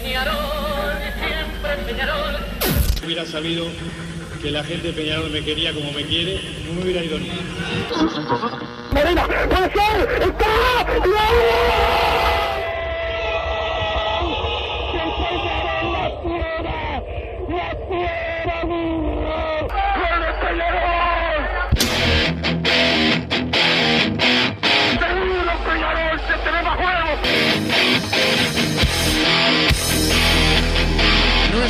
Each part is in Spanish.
Peñarol, siempre Peñarol. hubiera sabido que la gente de Peñarol me quería como me quiere, no me hubiera ido nunca. Medina, puede ser, está. No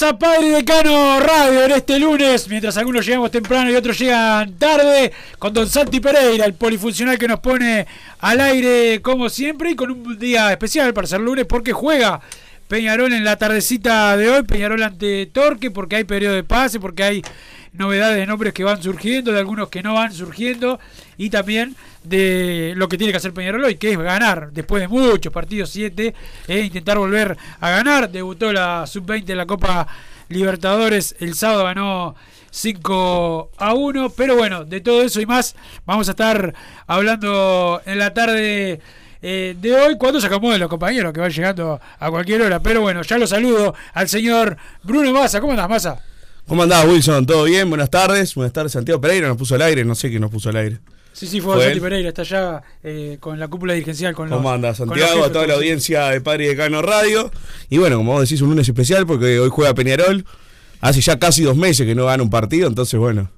A Padre Decano Radio en este lunes, mientras algunos llegamos temprano y otros llegan tarde, con Don Santi Pereira, el polifuncional que nos pone al aire como siempre y con un día especial para ser lunes porque juega Peñarol en la tardecita de hoy, Peñarol ante Torque, porque hay periodo de pase, porque hay novedades de nombres que van surgiendo, de algunos que no van surgiendo, y también de lo que tiene que hacer Peñarol hoy, que es ganar, después de muchos partidos, 7, e intentar volver a ganar. Debutó la Sub-20 en la Copa Libertadores, el sábado ganó 5 a 1, pero bueno, de todo eso y más vamos a estar hablando en la tarde eh, de hoy cuando se acomoden los compañeros que van llegando a cualquier hora. Pero bueno, ya lo saludo al señor Bruno Massa. ¿Cómo andás, Massa? ¿Cómo andás, Wilson? ¿Todo bien? Buenas tardes. Buenas tardes, Santiago Pereira. Nos puso al aire. No sé quién nos puso al aire. Sí, sí, fue, ¿Fue Santi él? Pereira, está allá eh, con la cúpula dirigencial. Con ¿Cómo los- anda, con Santiago? jefes, A toda la audiencia de Padre y Decano Radio. Y bueno, como vos decís, un lunes especial porque hoy juega Peñarol. Hace ya casi dos meses que no gana un partido, entonces bueno,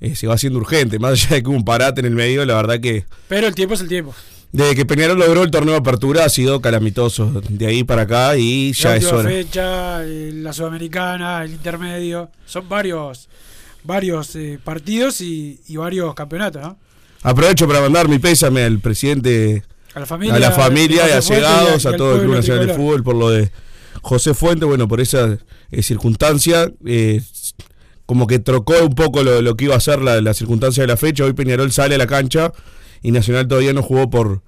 eh, se va haciendo urgente. Más allá de que hubo un parate en el medio, la verdad que Pero el tiempo es el tiempo. Desde que Peñarol logró el torneo de apertura ha sido calamitoso. De ahí para acá y ya la es hora. fecha, eh, la sudamericana, el intermedio. Son varios varios eh, partidos y, y varios campeonatos, ¿no? Aprovecho para mandar mi pésame al presidente A la familia, a la familia y a José Fuentes llegados, y a todo el Club Nacional de. Fútbol por lo de José Fuente, bueno, por esa eh, circunstancia, eh, como que trocó un poco lo, lo que iba a ser la, la circunstancia de la fecha. Hoy Peñarol sale a la cancha y Nacional todavía no jugó por,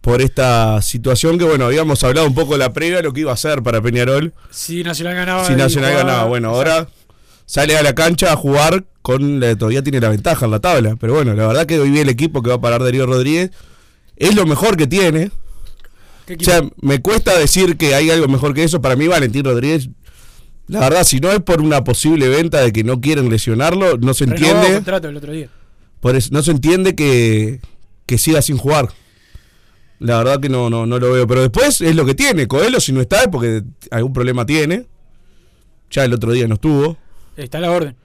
por esta situación que, bueno, habíamos hablado un poco de la previa, lo que iba a ser para Peñarol Si Nacional ganaba. si Nacional jugaba- ganaba. Bueno, ahora sale a la cancha a jugar con la- todavía tiene la ventaja en la tabla. Pero bueno, la verdad que hoy vi el equipo que va a parar Darío Rodríguez. Es lo mejor que tiene. ¿Qué O sea, me cuesta decir que hay algo mejor que eso. Para mí, Valentín Rodríguez, la verdad, si no es por una posible venta de que no quieren lesionarlo, no se entiende. contrato el otro día. Por eso, no se entiende que, que siga sin jugar. La verdad que no, no, no lo veo. Pero después es lo que tiene. Coelho, si no está, es porque algún problema tiene. Ya el otro día no estuvo. Está la orden.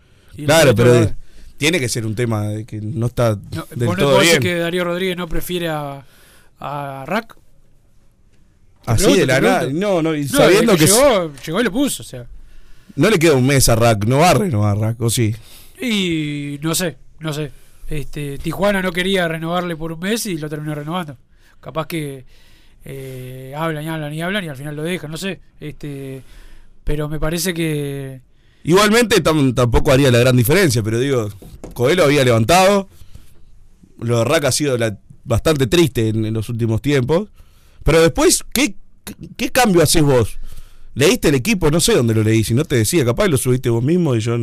Claro, pero de- tiene que ser un tema de que no está No, del vos no todo decir bien. que Darío Rodríguez no prefiere a, a Rack. Así pregunto, de la nada. No, no, y No, sabiendo que, llegó, llegó y lo puso, o sea. no le queda un mes a Rack, no va a renovar Rack, o sí. Y no sé, no sé. Este, Tijuana no quería renovarle por un mes y lo terminó renovando. Capaz que eh, hablan y hablan y hablan y al final lo dejan, no sé. Este, pero me parece que Igualmente tam- tampoco haría la gran diferencia, pero digo, Coelho había levantado. Lo de Rack ha sido bastante triste en, los últimos tiempos. Pero después, ¿qué, qué, qué cambio haces vos? ¿Leíste el equipo? No sé dónde lo leí, si no te decía, capaz lo subiste vos mismo y yo...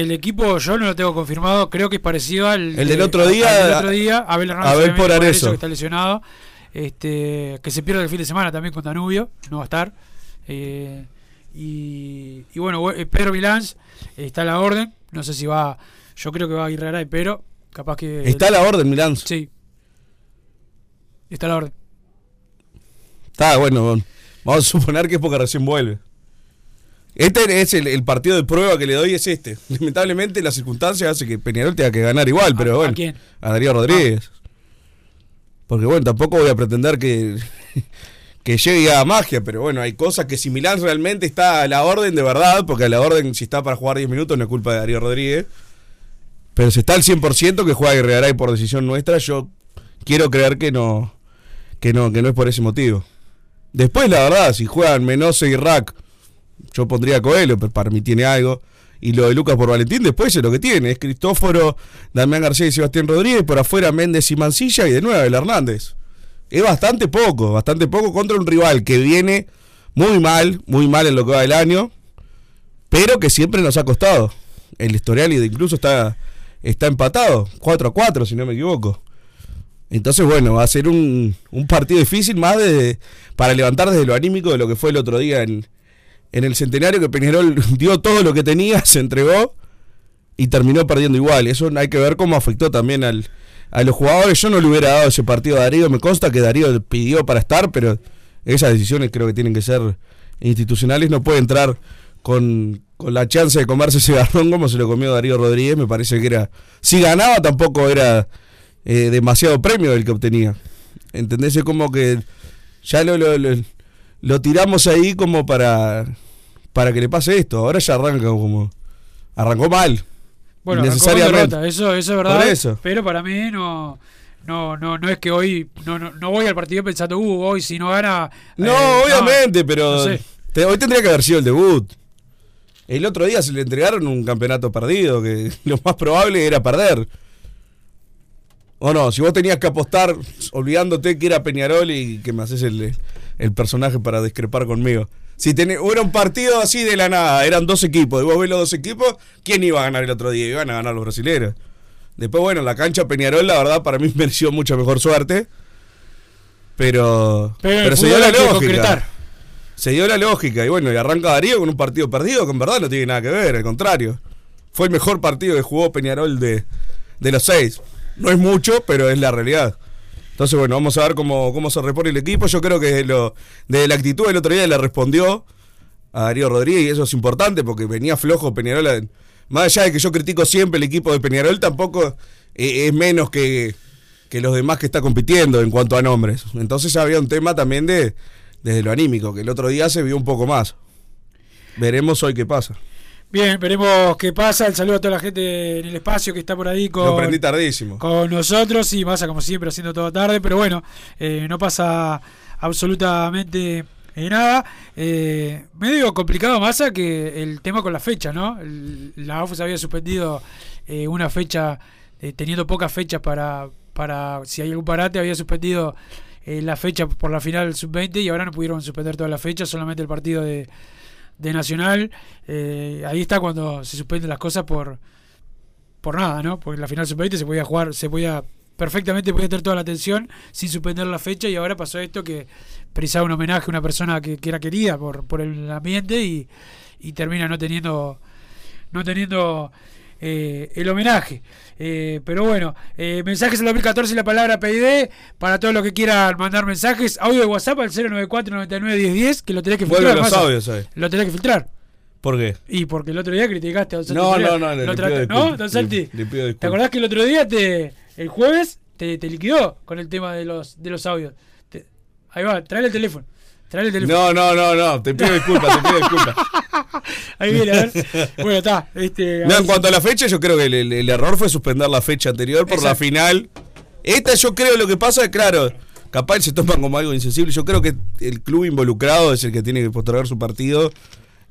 el equipo yo no lo tengo confirmado, creo que es parecido al El del de- otro al día, del otro día, Abel Hernández Abel por que está lesionado. Este, que se pierde el fin de semana también con Danubio, no va a estar. Eh, y, y bueno, eh, Pedro Milán está a la orden, no sé si va, yo creo que va a Aguirre pero capaz que Está a la orden, Milán. Sí. Está a la orden. Está bueno, vamos a suponer que es porque recién vuelve. Este es el, el partido de prueba que le doy, es este. Lamentablemente las circunstancias hacen que Peñarol tenga que ganar igual, pero ¿A- a bueno. quién? A Darío Rodríguez. Porque bueno, tampoco voy a pretender que, que llegue a magia, pero bueno, hay cosas que si Milán realmente está a la orden de verdad, porque a la orden si está para jugar 10 minutos no es culpa de Darío Rodríguez, pero si está al 100% que juega Guerregaray por decisión nuestra, yo quiero creer que no, que no, que no es por ese motivo. Después, la verdad, si juegan Menose y Rack, yo pondría a Coelho, pero para mí tiene algo. Y lo de Lucas por Valentín, después es lo que tiene. Es Cristóforo, Damián García y Sebastián Rodríguez, por afuera Méndez y Mancilla, y de nuevo el Hernández. Es bastante poco, bastante poco contra un rival que viene muy mal, muy mal en lo que va del año, pero que siempre nos ha costado. El historial incluso está, está empatado, 4 a 4, si no me equivoco. Entonces, bueno, va a ser un, un partido difícil más de, para levantar desde lo anímico de lo que fue el otro día en, en el centenario, que Peñarol dio todo lo que tenía, se entregó y terminó perdiendo igual. Eso hay que ver cómo afectó también al, a los jugadores. Yo no le hubiera dado ese partido a Darío. Me consta que Darío pidió para estar, pero esas decisiones creo que tienen que ser institucionales. No puede entrar con, con la chance de comerse ese garrón como se lo comió Darío Rodríguez. Me parece que era. Si ganaba, tampoco era eh, demasiado premio el que obtenía. ¿Entendés? Como que ya lo, lo, lo tiramos ahí como para, para que le pase esto. Ahora ya arranca como. Arrancó mal. Bueno, derrota, eso, eso es verdad. Eso. Pero para mí no, no, no, no es que hoy no, no, no voy al partido pensando, uh, hoy si no gana. No, eh, obviamente, pero no sé. te- hoy tendría que haber sido el debut. El otro día se le entregaron un campeonato perdido, que lo más probable era perder. O no, si vos tenías que apostar olvidándote que era Peñarol y que me haces el, el personaje para discrepar conmigo. Si tenés, era un partido así de la nada, eran dos equipos, y vos ves los dos equipos, ¿quién iba a ganar el otro día? Iban a ganar los brasileños. Después, bueno, la cancha Peñarol, la verdad, para mí mereció mucha mejor suerte. Pero, Pero se dio la lógica. concretar. Se dio la lógica. Y bueno, y arranca Darío con un partido perdido que en verdad no tiene nada que ver, al contrario. Fue el mejor partido que jugó Peñarol de, de los seis. No es mucho, pero es la realidad. Entonces, bueno, vamos a ver cómo, cómo se repone el equipo. Yo creo que lo, de la actitud del otro día le respondió a Darío Rodríguez y eso es importante porque venía flojo Peñarol. Más allá de que yo critico siempre el equipo de Peñarol, tampoco eh, es menos que, que los demás que está compitiendo en cuanto a nombres. Entonces había un tema también de desde lo anímico, que el otro día se vio un poco más. Veremos hoy qué pasa. Bien, veremos qué pasa. El saludo a toda la gente en el espacio que está por ahí Lo con, prendí tardísimo. con nosotros y pasa como siempre haciendo todo tarde, pero bueno, eh, no pasa absolutamente eh, nada. Eh, medio complicado Massa que el tema con la fecha, ¿no? El- la AUF se había suspendido eh, una fecha, eh, teniendo pocas fechas para, para, si hay algún parate, había suspendido eh, la fecha por la final sub-20 y ahora no pudieron suspender todas las fechas, solamente el partido de, de Nacional. Eh, ahí está cuando se suspenden las cosas por por nada, ¿no? Porque en la final sub-20 se podía jugar, se podía perfectamente podía tener toda la atención sin suspender la fecha y ahora pasó esto que precisaba un homenaje a una persona que, que era querida por, por el ambiente y, y termina no teniendo no teniendo eh, el homenaje. Eh, pero bueno, eh, mensajes en 2014 y la palabra PID para todos los que quieran mandar mensajes. Audio de WhatsApp al 094 99 1010 que lo tenés que filtrar. Los audios. Lo tenés que filtrar. ¿Por qué? Y porque el otro día criticaste a Don Santi. No, Pereira. no, no, le- ¿No. Don Santi? ¿Te acordás que el otro día, te, el jueves, te, te liquidó con el tema de los, de los audios? Te- ahí va, trae el teléfono. Trae el teléfono. No, no, no, no. Te pido disculpas, te pido disculpas. Ahí viene, a ver. Bueno, está. Este, No, en cuanto a la fecha, yo creo que el, el- el error fue suspender la fecha anterior por la final. Esta yo creo lo que pasa es, claro, capaz se toman como algo insensible. Yo creo que el club involucrado es el que tiene que postergar su partido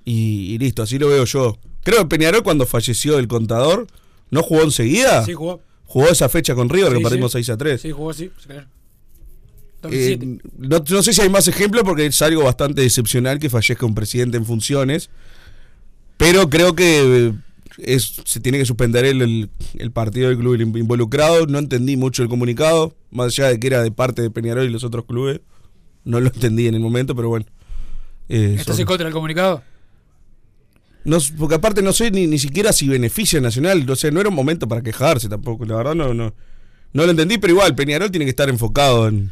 y, y listo, así lo veo yo. Creo que Peñarol cuando falleció el contador, ¿no jugó enseguida? Sí, jugó. Jugó esa fecha con River, Sí, que perdimos sí. 6 a 3. Sí, jugó, sí. sí, claro. Eh, 2007. no, no sé si hay más ejemplos porque es algo bastante excepcional que fallezca un presidente en funciones. Pero creo que eh, es, se tiene que suspender el, el- el partido del club involucrado. No entendí mucho el comunicado, más allá de que era de parte de Peñarol y los otros clubes. No lo entendí en el momento, pero bueno. Eh, ¿Estás en contra del comunicado? no, porque aparte no sé ni, ni siquiera si beneficia a Nacional. O sea, no era un momento para quejarse tampoco. La verdad no, no, no lo entendí, pero igual, Peñarol tiene que estar enfocado en,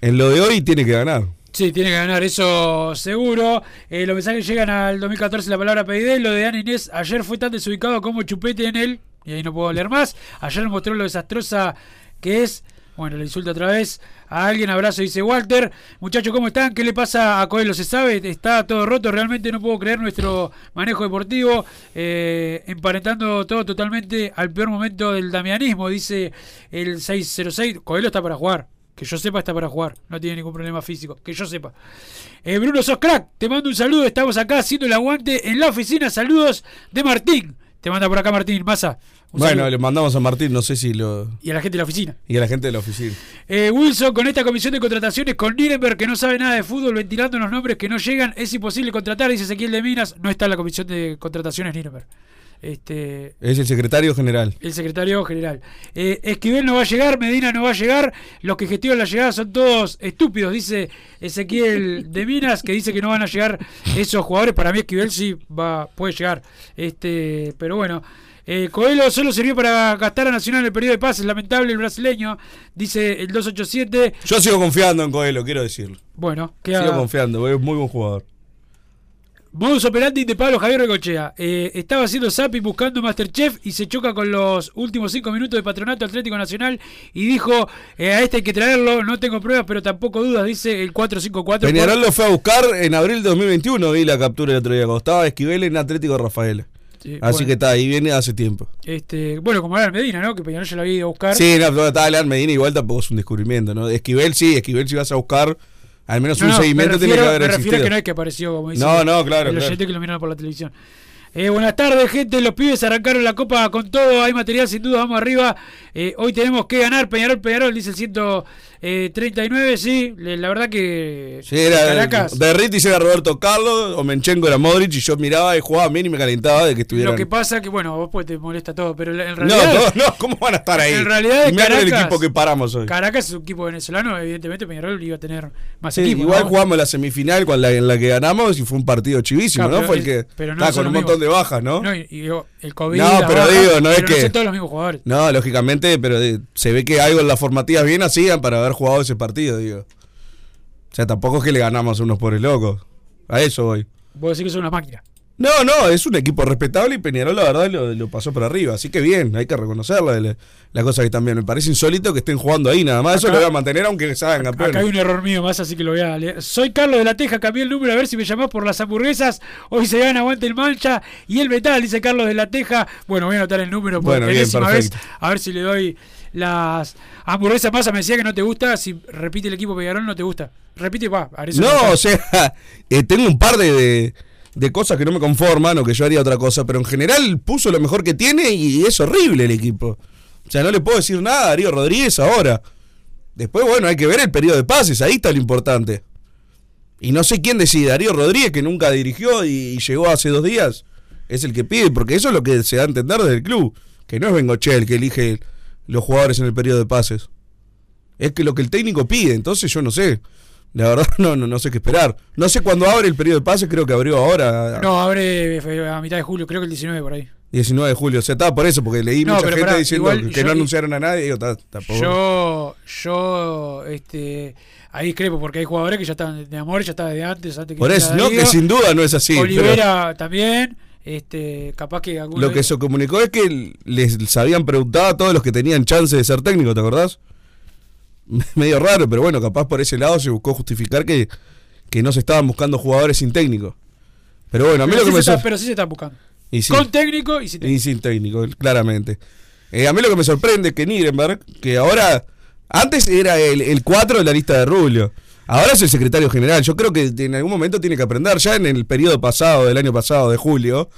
en lo de hoy tiene que ganar. Sí, tiene que ganar, eso seguro. Eh, los mensajes llegan al 2014, la palabra PID. Lo de Ana Inés ayer fue tan desubicado como chupete en él. Y ahí no puedo leer más. Ayer mostró lo desastrosa que es. Bueno, le insulto otra vez a alguien. Abrazo, dice Walter. Muchachos, ¿cómo están? ¿Qué le pasa a Coelho? ¿Se sabe? Está todo roto. Realmente no puedo creer nuestro manejo deportivo. eh, emparentando todo totalmente al peor momento del damianismo, dice el 606. Coelho está para jugar. Que yo sepa, está para jugar. No tiene ningún problema físico. Que yo sepa. Eh, Bruno, sos crack. Te mando un saludo. Estamos acá haciendo el aguante en la oficina. Saludos de Martín. Te manda por acá Martín. Massa. Un Bueno, saludo. le mandamos a Martín, no sé si lo. Y a la gente de la oficina. Y a la gente de la oficina. Eh, Wilson, con esta comisión de contrataciones con Nirenberg, que no sabe nada de fútbol, ventilando los nombres que no llegan, es imposible contratar, dice Ezequiel de Minas. No está en la comisión de contrataciones Nirenberg. Este, Es el secretario general. el secretario general. Eh, Esquivel no va a llegar, Medina no va a llegar. Los que gestionan la llegada son todos estúpidos, dice Ezequiel de Minas, que dice que no van a llegar esos jugadores. Para mí Esquivel sí va, puede llegar. Este, pero bueno. Eh, Coelho solo sirvió para gastar a Nacional en el periodo de pases, lamentable el brasileño, dice el 287. Yo sigo confiando en Coelho, quiero decirlo. Bueno, Sigo queda confiando, es muy buen jugador. Modus operandi de Pablo Javier Regochea. Eh, estaba haciendo zapping buscando Masterchef y se choca con los últimos cinco minutos de Patronato Atlético Nacional y dijo, eh, a este hay que traerlo, no tengo pruebas, pero tampoco dudas, dice el 454. Peñarol lo fue a buscar en abril de 2021, vi la captura el otro día, cuando estaba Esquivel en Atlético Rafael. Sí, Así bueno. que está, ahí viene hace tiempo. Este, bueno, como el Medina, ¿no? Que Peñarol ya lo había ido a buscar. Sí, no, pero estaba Leal Medina, igual tampoco es un descubrimiento, ¿no? Esquivel sí, Esquivel si vas a buscar, al menos No, un no, seguimiento tiene que haber me refiero existido. a que no es que apareció como dice No, no, claro, el claro. que lo miraron por la televisión. Eh, buenas tardes, gente. Los pibes arrancaron la copa con todo. Hay material, sin duda. Vamos arriba. Eh, hoy tenemos que ganar. Peñarol, Peñarol, dice el 139. Sí, le- la verdad que. Sí, era Caracas. Berritis era Roberto Carlos, Omenchenko era Modric y yo miraba y jugaba bien y me calentaba de que estuvieran. Lo que pasa que, bueno, vos pues te molesta todo, pero en no, realidad. no, no, ¿cómo van a estar ahí? En realidad, y con el Caracas- equipo que paramos hoy. Caracas es un equipo venezolano, evidentemente Peñarol iba a tener más Sí, equipo. igual ¿no? jugamos la semifinal con la, en la que ganamos y fue un partido chivísimo, Claro, ¿no? Fue el que pero no estaba con un montón de bajas, ¿no? No, y, y digo, el COVID. No, pero baja, digo, no es pero que- son todos los mismos jugadores. No, lógicamente, pero de- se ve que algo en las formativas bien hacían para haber jugado ese partido, digo. O sea, tampoco es que le ganamos a unos pobres locos. A eso voy. Vos decís que son una máquina. No, no, es un equipo respetable y Peñarol la verdad lo, lo pasó por arriba. Así que bien, hay que reconocerla, la, la cosa que también. Me parece insólito que estén jugando ahí nada más. Eso lo voy a mantener aunque salgan campeones. Acá hay un error mío más, así que lo voy a leer. Soy Carlos de la Teja, cambié el número a ver si me llamás por las hamburguesas. Hoy se gana aguante el mancha y el metal, dice Carlos de la Teja. Bueno, voy a anotar el número por Bueno, bien, vez. A ver si le doy las hamburguesas más. Me decía que no te gusta. Si repite el equipo Peñarol, no te gusta. Repite, va. No, o sea, eh, tengo un par de, de, de cosas que no me conforman o que yo haría otra cosa, pero en general puso lo mejor que tiene y es horrible el equipo. O sea, no le puedo decir nada a Darío Rodríguez ahora. Después, bueno, hay que ver el periodo de pases, ahí está lo importante. Y no sé quién decide, Darío Rodríguez, que nunca dirigió y, llegó hace dos días, es el que pide, porque eso es lo que se da a entender desde el club, que no es Bengoche el que elige los jugadores en el periodo de pases. Es que lo que el técnico pide, entonces yo no sé. La verdad no, no, no sé qué esperar. No sé cuándo abre el periodo de pases, creo que abrió ahora, No, abre a mitad de julio, creo que el 19 por ahí. 19 de julio. O sea, estaba por eso, porque leí No, mucha gente pará, diciendo que yo- no anunciaron a nadie. Digo, está. Yo, yo, este, ahí discrepo porque hay jugadores que ya estaban de amor, ya estaban de antes, antes que por eso, no, que sin duda no es así. pero Olivera también, este, capaz que lo que se comunicó es que les, les habían preguntado a todos los que tenían chance de ser técnico, ¿te acordás? Medio raro, pero bueno, capaz por ese lado se buscó justificar que, que no se estaban buscando jugadores sin técnico. Pero bueno, a mí pero, lo que me está- sor- pero sí se están buscando. y sí. Con técnico y sin técnico. Y sin técnico, claramente. Eh, a mí lo que me sorprende es que Nirenberg, que ahora, antes era el, el 4 de la lista de Rubio, ahora es el secretario general. Yo creo que en algún momento tiene que aprender. Ya en el periodo pasado, del año pasado, de julio,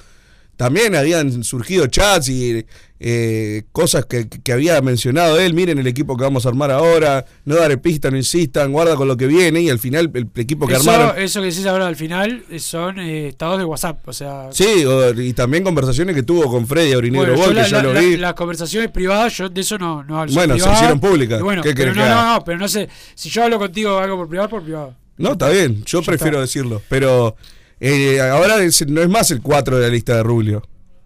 también habían surgido chats y eh, cosas que, que había mencionado él. Miren el equipo que vamos a armar ahora, no daré pista, no insistan, guarda con lo que viene. Y al final, el, equipo que Eso, armaron. eso que decís ahora al final eh, son eh, estados de WhatsApp, o sea, Sí, o- y también conversaciones que tuvo con Freddy Aurinegro bueno, la- que yo la- lo la- vi. las conversaciones privadas, yo de eso no, no hablo. Bueno, se hicieron públicas. Bueno, ¿Qué pero no, que no, no, pero no sé, si yo hablo contigo algo por privado, por privado. No, está bien, yo Ya prefiero está. decirlo. Pero eh, ahora es- no es más el 4 de la lista de Rubio.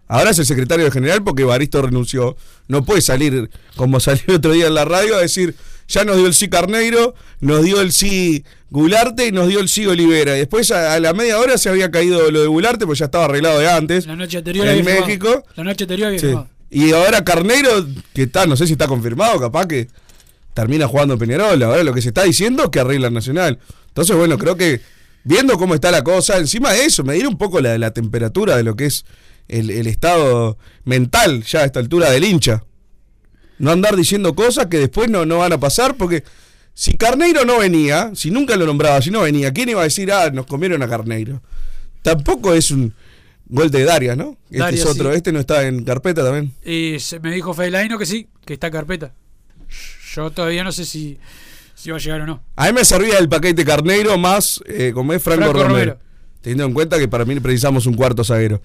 Ahora es el secretario general porque Baristo renunció. No puede salir como salió otro día en la radio a decir, ya nos dio el sí Carneiro, nos dio el sí Gularte y nos dio el sí Olivera. Y después a, a la media hora se había caído lo de Gularte, pues ya estaba arreglado de antes. La noche anterior en firmado. México. La noche anterior había Sí. Y ahora Carneiro, que está, no sé si está confirmado, capaz que termina jugando en Peñarol. Ahora lo que se está diciendo es que arregla el Nacional. Entonces, bueno, creo que viendo cómo está la cosa, encima de eso, medir un poco la, la temperatura de lo que es el, el estado mental ya a esta altura del hincha. No andar diciendo cosas que después no, no van a pasar, porque si Carneiro no venía, si nunca lo nombraba, si no venía, ¿quién iba a decir, ah, nos comieron a Carneiro? Tampoco es un gol de Darias, ¿no? Este Darias, es otro, sí. este no está en carpeta también. Y se me dijo Fedelaino que sí, que está en carpeta. Yo todavía no sé si, si va a llegar o no. A mí me servía el paquete Carneiro más, eh, como es Franco, Franco Romero. Romero. Teniendo en cuenta que para mí precisamos un cuarto zaguero.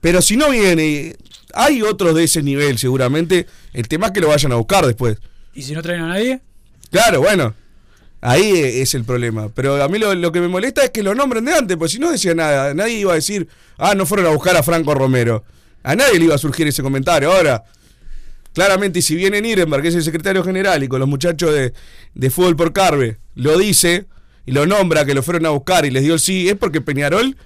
Pero si no viene, hay otros de ese nivel seguramente. El tema es que lo vayan a buscar después. ¿Y si no traen a nadie? Claro, bueno. Ahí e- es el problema. Pero a mí lo, lo que me molesta es que lo nombren de antes, pues si no decía nada, nadie iba a decir, ah, no fueron a buscar a Franco Romero. A nadie le iba a surgir ese comentario. Ahora, claramente, si viene Nirenberg, que es el secretario general, y con los muchachos de, de Fútbol por Carve, lo dice y lo nombra, que lo fueron a buscar y les dio el sí, es porque Peñarol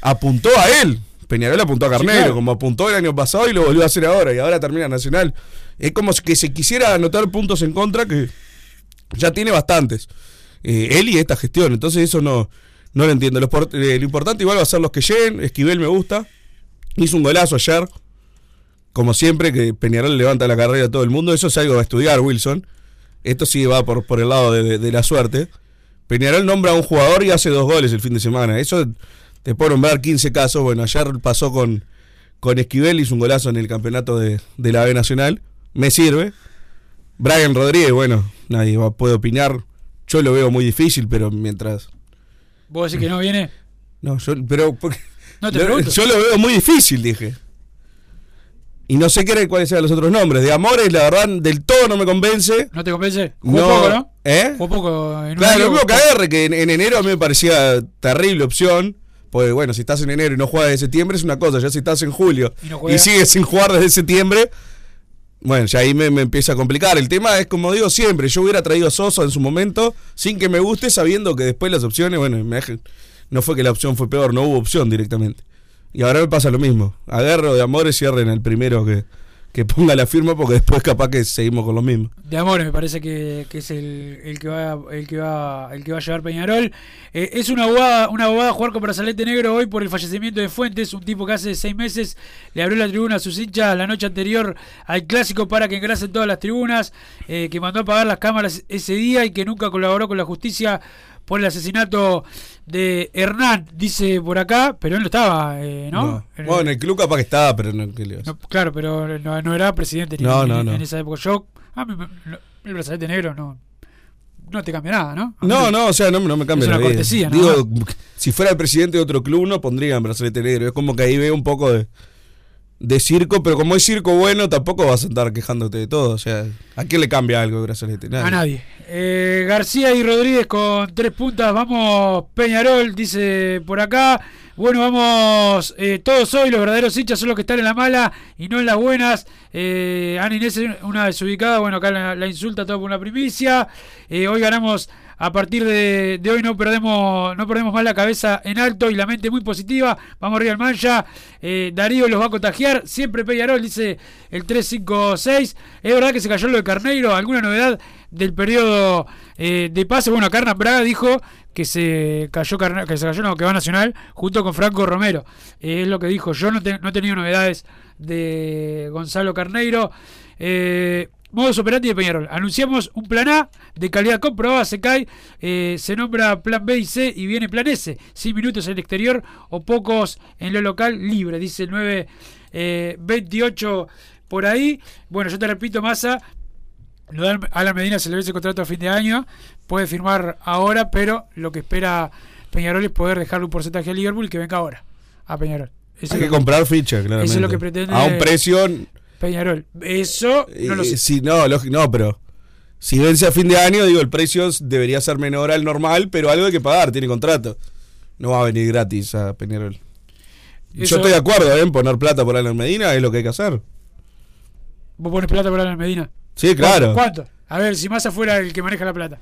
apuntó a él. Peñarol apuntó a Carnero, claro. como apuntó el año pasado y lo volvió a hacer ahora, y ahora termina Nacional. Es como que se quisiera anotar puntos en contra que ya tiene bastantes. Eh, él y esta gestión. Entonces eso no, no lo entiendo. Eh, lo importante igual va a ser los que lleguen. Esquivel me gusta. Hizo un golazo ayer. Como siempre, que Peñarol levanta la carrera a todo el mundo. Eso es algo a estudiar, Wilson. Esto sí va por, por el lado de, de- de la suerte. Peñarol nombra a un jugador y hace dos goles el fin de semana. Eso te puedo nombrar 15 casos. Bueno, ayer pasó con, con Esquivel, hizo un golazo en el campeonato de, de la B Nacional. Me sirve. Brian Rodríguez, bueno, nadie va- puede opinar. Yo lo veo muy difícil, pero mientras. ¿Vos decís que no viene? No, yo, pero. porque- No te lo- pregunto. yo lo veo muy difícil, dije. Y no sé qué, cuáles sean los otros nombres. De Amores, la verdad, del todo no me convence. ¿No te convence? Jugó No, poco, ¿no? ¿Eh? Jugó poco. En Claro, lo mismo que AR, que en, en enero a mí me parecía terrible opción. Pues bueno, si estás en enero y no juegas desde septiembre es una cosa, ya si estás en julio Y no y, juega. sigues sin jugar desde septiembre, bueno, ya ahí me, me empieza a complicar. El tema es, como digo siempre, yo hubiera traído a Sosa en su momento sin que me guste, sabiendo que después las opciones, bueno, me no fue que la opción fue peor, no hubo opción directamente. Y ahora me pasa lo mismo. Agarro de Amores cierren el primero que, que ponga la firma porque después capaz que seguimos con lo mismo. De Amores me parece que, que es el, el que va el que va el que va a llevar Peñarol. Eh, es una bobada, una bobada jugar con Brazalete Negro hoy por el fallecimiento de Fuentes, un tipo que hace seis meses le abrió la tribuna a sus hinchas la noche anterior al clásico para que engrasen todas las tribunas, eh, que mandó a apagar las cámaras ese día y que nunca colaboró con la justicia por el asesinato de Hernán, dice por acá, pero él no estaba, eh, ¿no? En el- Bueno, en el club capaz que estaba, pero no. ¿qué le vas a no, claro, pero no, no era presidente ni- No, ni- no, no. en esa época. Yo, a mí, me- no, el brazalete negro no, no te cambia nada, ¿no? A No, no, o sea, no, no me cambia Es la una cortesía, ¿no? Digo, si fuera el presidente de otro club, no pondrían brazalete negro. Es como que ahí veo un poco de, de circo, pero como es circo bueno, tampoco vas a andar quejándote de todo. O sea, ¿a quién le cambia algo brazalete? A nadie. Eh, García y Rodríguez con tres puntas. Vamos, Peñarol, dice por acá. Bueno, vamos. eh, todos hoy, los verdaderos hinchas son los que están en la mala y no en las buenas. Eh, Ana Inés, una desubicada. Bueno, acá la, la insulta todo por una primicia. Eh, hoy ganamos. A partir de, de hoy no perdemos no perdemos más la cabeza en alto y la mente muy positiva. Vamos arriba al mancha. Eh, Darío los va a contagiar. Siempre Peñarol, dice el 356. Es verdad que se cayó lo de Carneiro. ¿Alguna novedad del periodo eh, de pase? Bueno, Carna Braga dijo que se cayó que se cayó no, que va Nacional junto con Franco Romero. Eh, es lo que dijo. Yo no, no he tenido novedades de Gonzalo Carneiro. Eh, Modos operandi de Peñarol. Anunciamos un plan A de calidad comprobada, se cae, eh, se nombra plan B y C y viene plan S. 100 minutos en el exterior o pocos en lo local libre, dice el 928 por ahí. Bueno, yo te repito, Massa, de Alan Medina se le vence el contrato a fin de año, puede firmar ahora, pero lo que espera Peñarol es poder dejarle un porcentaje a Liverpool que venga ahora a Peñarol. Eso Hay que comprar ficha, claramente. eso es lo que pretende- A un precio. Peñarol. Eso no lo eh, sé. sí, no, lógico, no, pero. Si vence a fin de año, digo, el precio debería ser menor al normal, pero algo hay que pagar, tiene contrato. No va a venir gratis a Peñarol. Eso- Yo estoy de acuerdo ¿eh? en poner plata por Alan Medina, es lo que hay que hacer. ¿Vos pones plata por Alan Medina? Sí, claro. ¿Cuánto? A ver, si Massa fuera el que maneja la plata.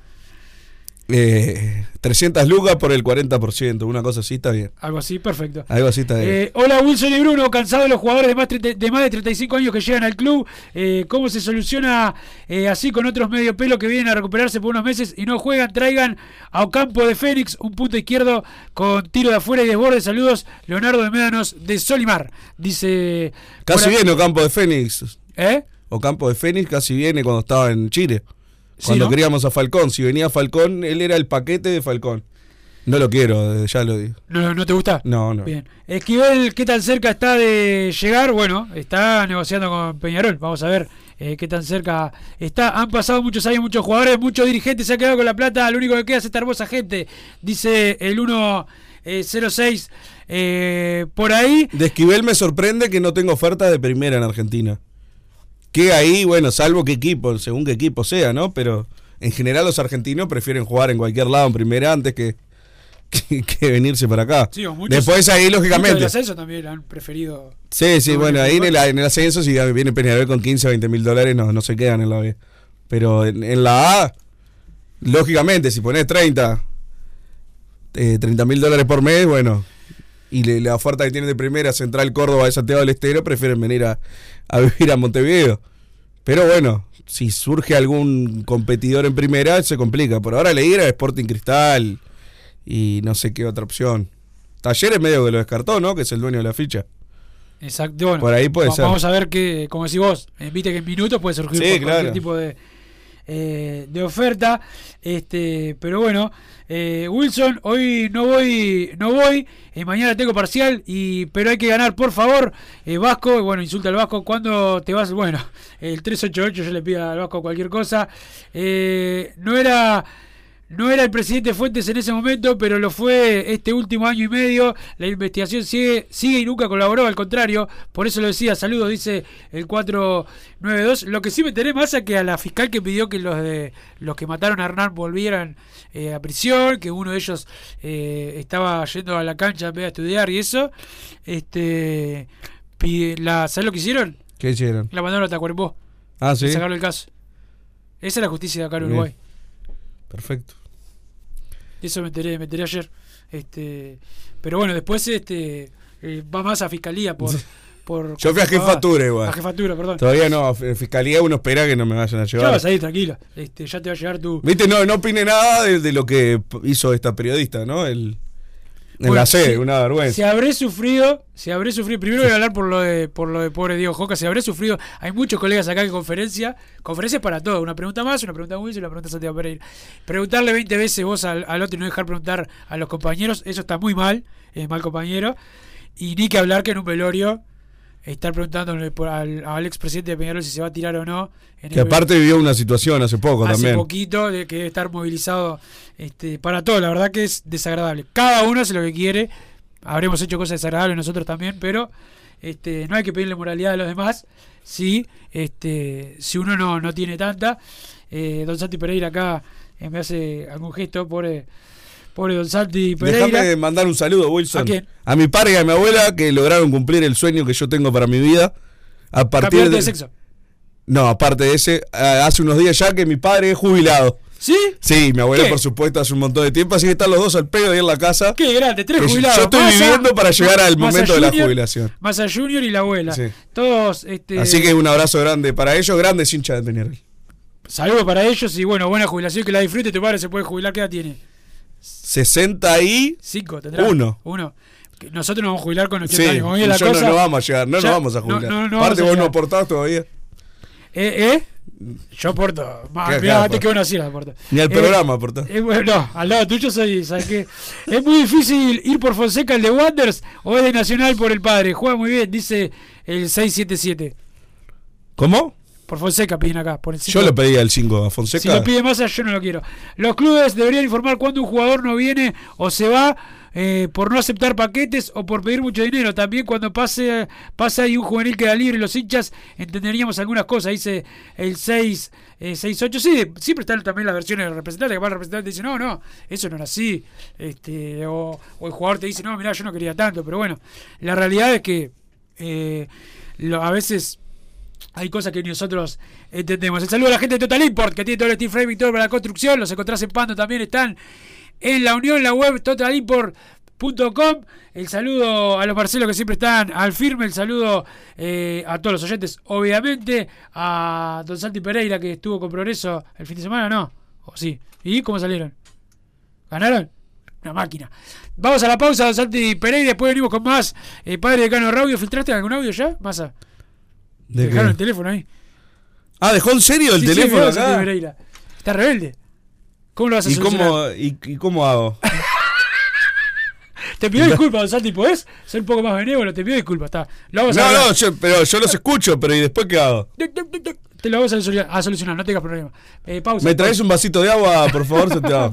Eh, 300 lucas por el 40%, una cosa así está bien. Algo así, perfecto. Algo así está bien. Eh, hola Wilson y Bruno, cansado de los jugadores de más, de más de 35 años que llegan al club. Eh, ¿Cómo se soluciona eh, así con otros medio pelo que vienen a recuperarse por unos meses y no juegan? Traigan a Ocampo de Fénix, un punto izquierdo con tiro de afuera y desborde. Saludos, Leonardo de Médanos de Solimar. Dice. casi viene Ocampo de Fénix. ¿Eh? Ocampo de Fénix casi viene cuando estaba en Chile. Cuando ¿no? queríamos a Falcón. Si venía Falcón, él era el paquete de Falcón. No lo quiero, eh, ya lo digo. ¿No, ¿No te gusta? No, no. Bien. Esquivel, ¿qué tan cerca está de llegar? Bueno, está negociando con Peñarol. Vamos a ver eh, qué tan cerca está. Han pasado muchos años, muchos jugadores, muchos dirigentes se han quedado con la plata. Lo único que queda es esta hermosa gente, dice el 106 eh, por ahí. De Esquivel me sorprende que no tenga ofertas de primera en Argentina. Que ahí, bueno, salvo qué equipo, según qué equipo sea, ¿no? Pero en general los argentinos prefieren jugar en cualquier lado en primera antes que, que, que venirse para acá. Sí, o muchos- Después ahí, lógicamente. del ascenso también han preferido. Sí, sí, No, bueno, no, ahí en el, en el ascenso, si viene Peñarol con 15 o 20 mil dólares, no, no se quedan en la B. Pero en, en la A, lógicamente, si pones 30, eh, 30 mil dólares por mes, bueno, y le- la oferta que tienen de primera, Central Córdoba de Santiago del Estero, prefieren venir a, a vivir a Montevideo. Pero bueno, si surge algún competidor en primera, se complica. Por ahora le a Sporting Cristal y no sé qué otra opción. Talleres medio que lo descartó, ¿no? Que es el dueño de la ficha. Exacto. Bueno, Por ahí puede ser. Vamos a ver que, como decís vos, eh, viste que en minutos puede surgir Sí, por cualquier tipo de, eh, de oferta. Este, pero bueno, eh, Wilson, hoy no voy, no voy, eh, mañana tengo parcial, y pero hay que ganar, por favor. Eh, Vasco, bueno, insulta al Vasco, ¿cuándo te vas? Bueno, el 388 yo le pido al Vasco cualquier cosa. No era no era el presidente Fuentes en ese momento, pero lo fue este último año y medio. La investigación sigue, sigue y nunca colaboró, al contrario. Por eso lo decía, saludos, dice el 492. Lo que sí me enteré más es que a la fiscal que pidió que los de los que mataron a Hernán volvieran eh, a prisión, que uno de ellos eh, estaba yendo a la cancha en vez de estudiar y eso. Este, pide, la, ¿Sabes lo que hicieron? ¿Qué hicieron? La mandaron a Tacuarembó. Ah, sí. Sacaron el caso. Esa es la justicia de acá en. Uruguay. Perfecto. Eso me enteré, me enteré ayer. Este, pero bueno, después este eh, va más a fiscalía por. por Yo fui a jefatura igual. A jefatura, perdón. Todavía no, fiscalía uno espera que no me vayan a Ya llevar. vas a ir, tranquilo. Este, ya te va a llegar tu. Viste, no, no opine nada de, de lo que hizo esta periodista, ¿no? El, en Bueno, la C, si- una vergüenza. Si habré sufrido, si habré sufrido, primero voy a hablar por lo de por lo de pobre Diego Joca, si habré sufrido, hay muchos colegas acá en conferencia, conferencias para todo, una pregunta más, una pregunta a Wilson y una pregunta a Santiago Pereira. Preguntarle 20 veces vos al, al otro y no dejar preguntar a los compañeros, eso está muy mal, es mal compañero, y ni que hablar que en un velorio estar preguntándole por- al, al expresidente de Peñarol si se va a tirar o no. en Que el- aparte vivió una situación hace poco hace también. poquito de que debe estar movilizado este, para todo. La verdad que es desagradable. Cada uno hace lo que quiere. Habremos hecho cosas desagradables nosotros también, pero este, no hay que pedirle moralidad a los demás si, este, si uno no, no tiene tanta. Eh, don Santi Pereira acá eh, me hace algún gesto, pobre, pobre Don Santi Pereira. Déjame mandar un saludo, Wilson. ¿A quién? mi padre y a mi abuela que lograron cumplir el sueño que yo tengo para mi vida. A partir de, de sexo. No, aparte de ese, a- hace unos días ya que mi padre es jubilado. ¿Sí? Sí, mi abuela, ¿Qué? por supuesto, hace un montón de tiempo, así que están los dos al pedo ahí en la casa. Qué grande, tres jubilados. yo estoy viviendo para llegar al momento de la jubilación. Massa Junior y la abuela. Sí. Todos, este, Así que un abrazo grande para ellos, grandes hinchas de Peñarol. Saludos para ellos y bueno, buena jubilación, que la disfrute. Tu padre se puede jubilar, ¿qué edad tiene? 60 y... Cinco, tendrá. Uno. Uno. Nosotros nos vamos a jubilar con 80 Sí, años. Como viene la yo no, cosa, no vamos a llegar, no ya- nos vamos a jubilar. no- no Aparte vos no aportás todavía. ¿Eh? ¿Eh? Yo aporto. Ma- ¿Qué- qué mirá, aporta? antes que vos nacieras aporto. Ni al Eh, programa aportás. eh, bueno, no, al lado tuyo soy, ¿sabes qué? Es muy difícil ir por Fonseca el de Wanderers o es de Nacional por el padre. Juega muy bien, dice el 677. ¿Cómo? Por Fonseca piden acá. Por el Yo cinco. le pedí al 5 a Si Fonseca. lo pide Massa, yo no lo quiero. Los clubes deberían informar cuando un jugador no viene o se va eh, por no aceptar paquetes o por pedir mucho dinero. También cuando pase pasa y un juvenil queda libre, los hinchas entenderíamos algunas cosas. Dice el 6, eh, 6-8. Sí, siempre están también las versiones del representante. Que va el representante y dice, no, no, eso no era así. Este, o, o el jugador te dice, no, mira, yo no quería tanto. Pero bueno, la realidad es que eh, lo- a veces hay cosas que nosotros entendemos. El saludo a la gente de Total Import, que tiene todo el steel framing, todo para la construcción. Los encontrás en Pando también, están en la unión, la web totalimport.com. El saludo a los Marcelos que siempre están al firme. El saludo eh, a todos los oyentes, obviamente. A Don Santi Pereira, que estuvo con progreso el fin de semana, ¿no? ¿O sí? ¿Y cómo salieron? ¿Ganaron? Una máquina. Vamos a la pausa, Don Santi Pereira, después venimos con más. Eh, padre de Cano Radio, ¿filtraste algún audio ya? Masa. ¿De Dejaron qué? el teléfono ahí. Ah, ¿dejó en serio el Sí, teléfono acá? Pereira. Está rebelde. ¿Cómo lo vas a ¿Y solucionar? cómo, y, y cómo hago? Te pido disculpas, Don Santi, ¿podés ser un poco más benévolo? Te pido disculpas, está. Lo vamos a No, no, yo- pero yo los escucho, pero ¿y después qué hago? Te lo vamos a solucionar, a solucionar, no tengas problema. Eh, pausa. ¿Me traes un vasito de agua, por favor, Santiago?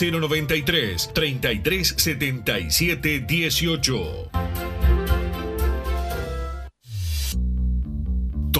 093 3377 18.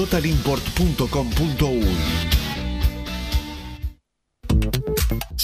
www.totalimport.com.uy.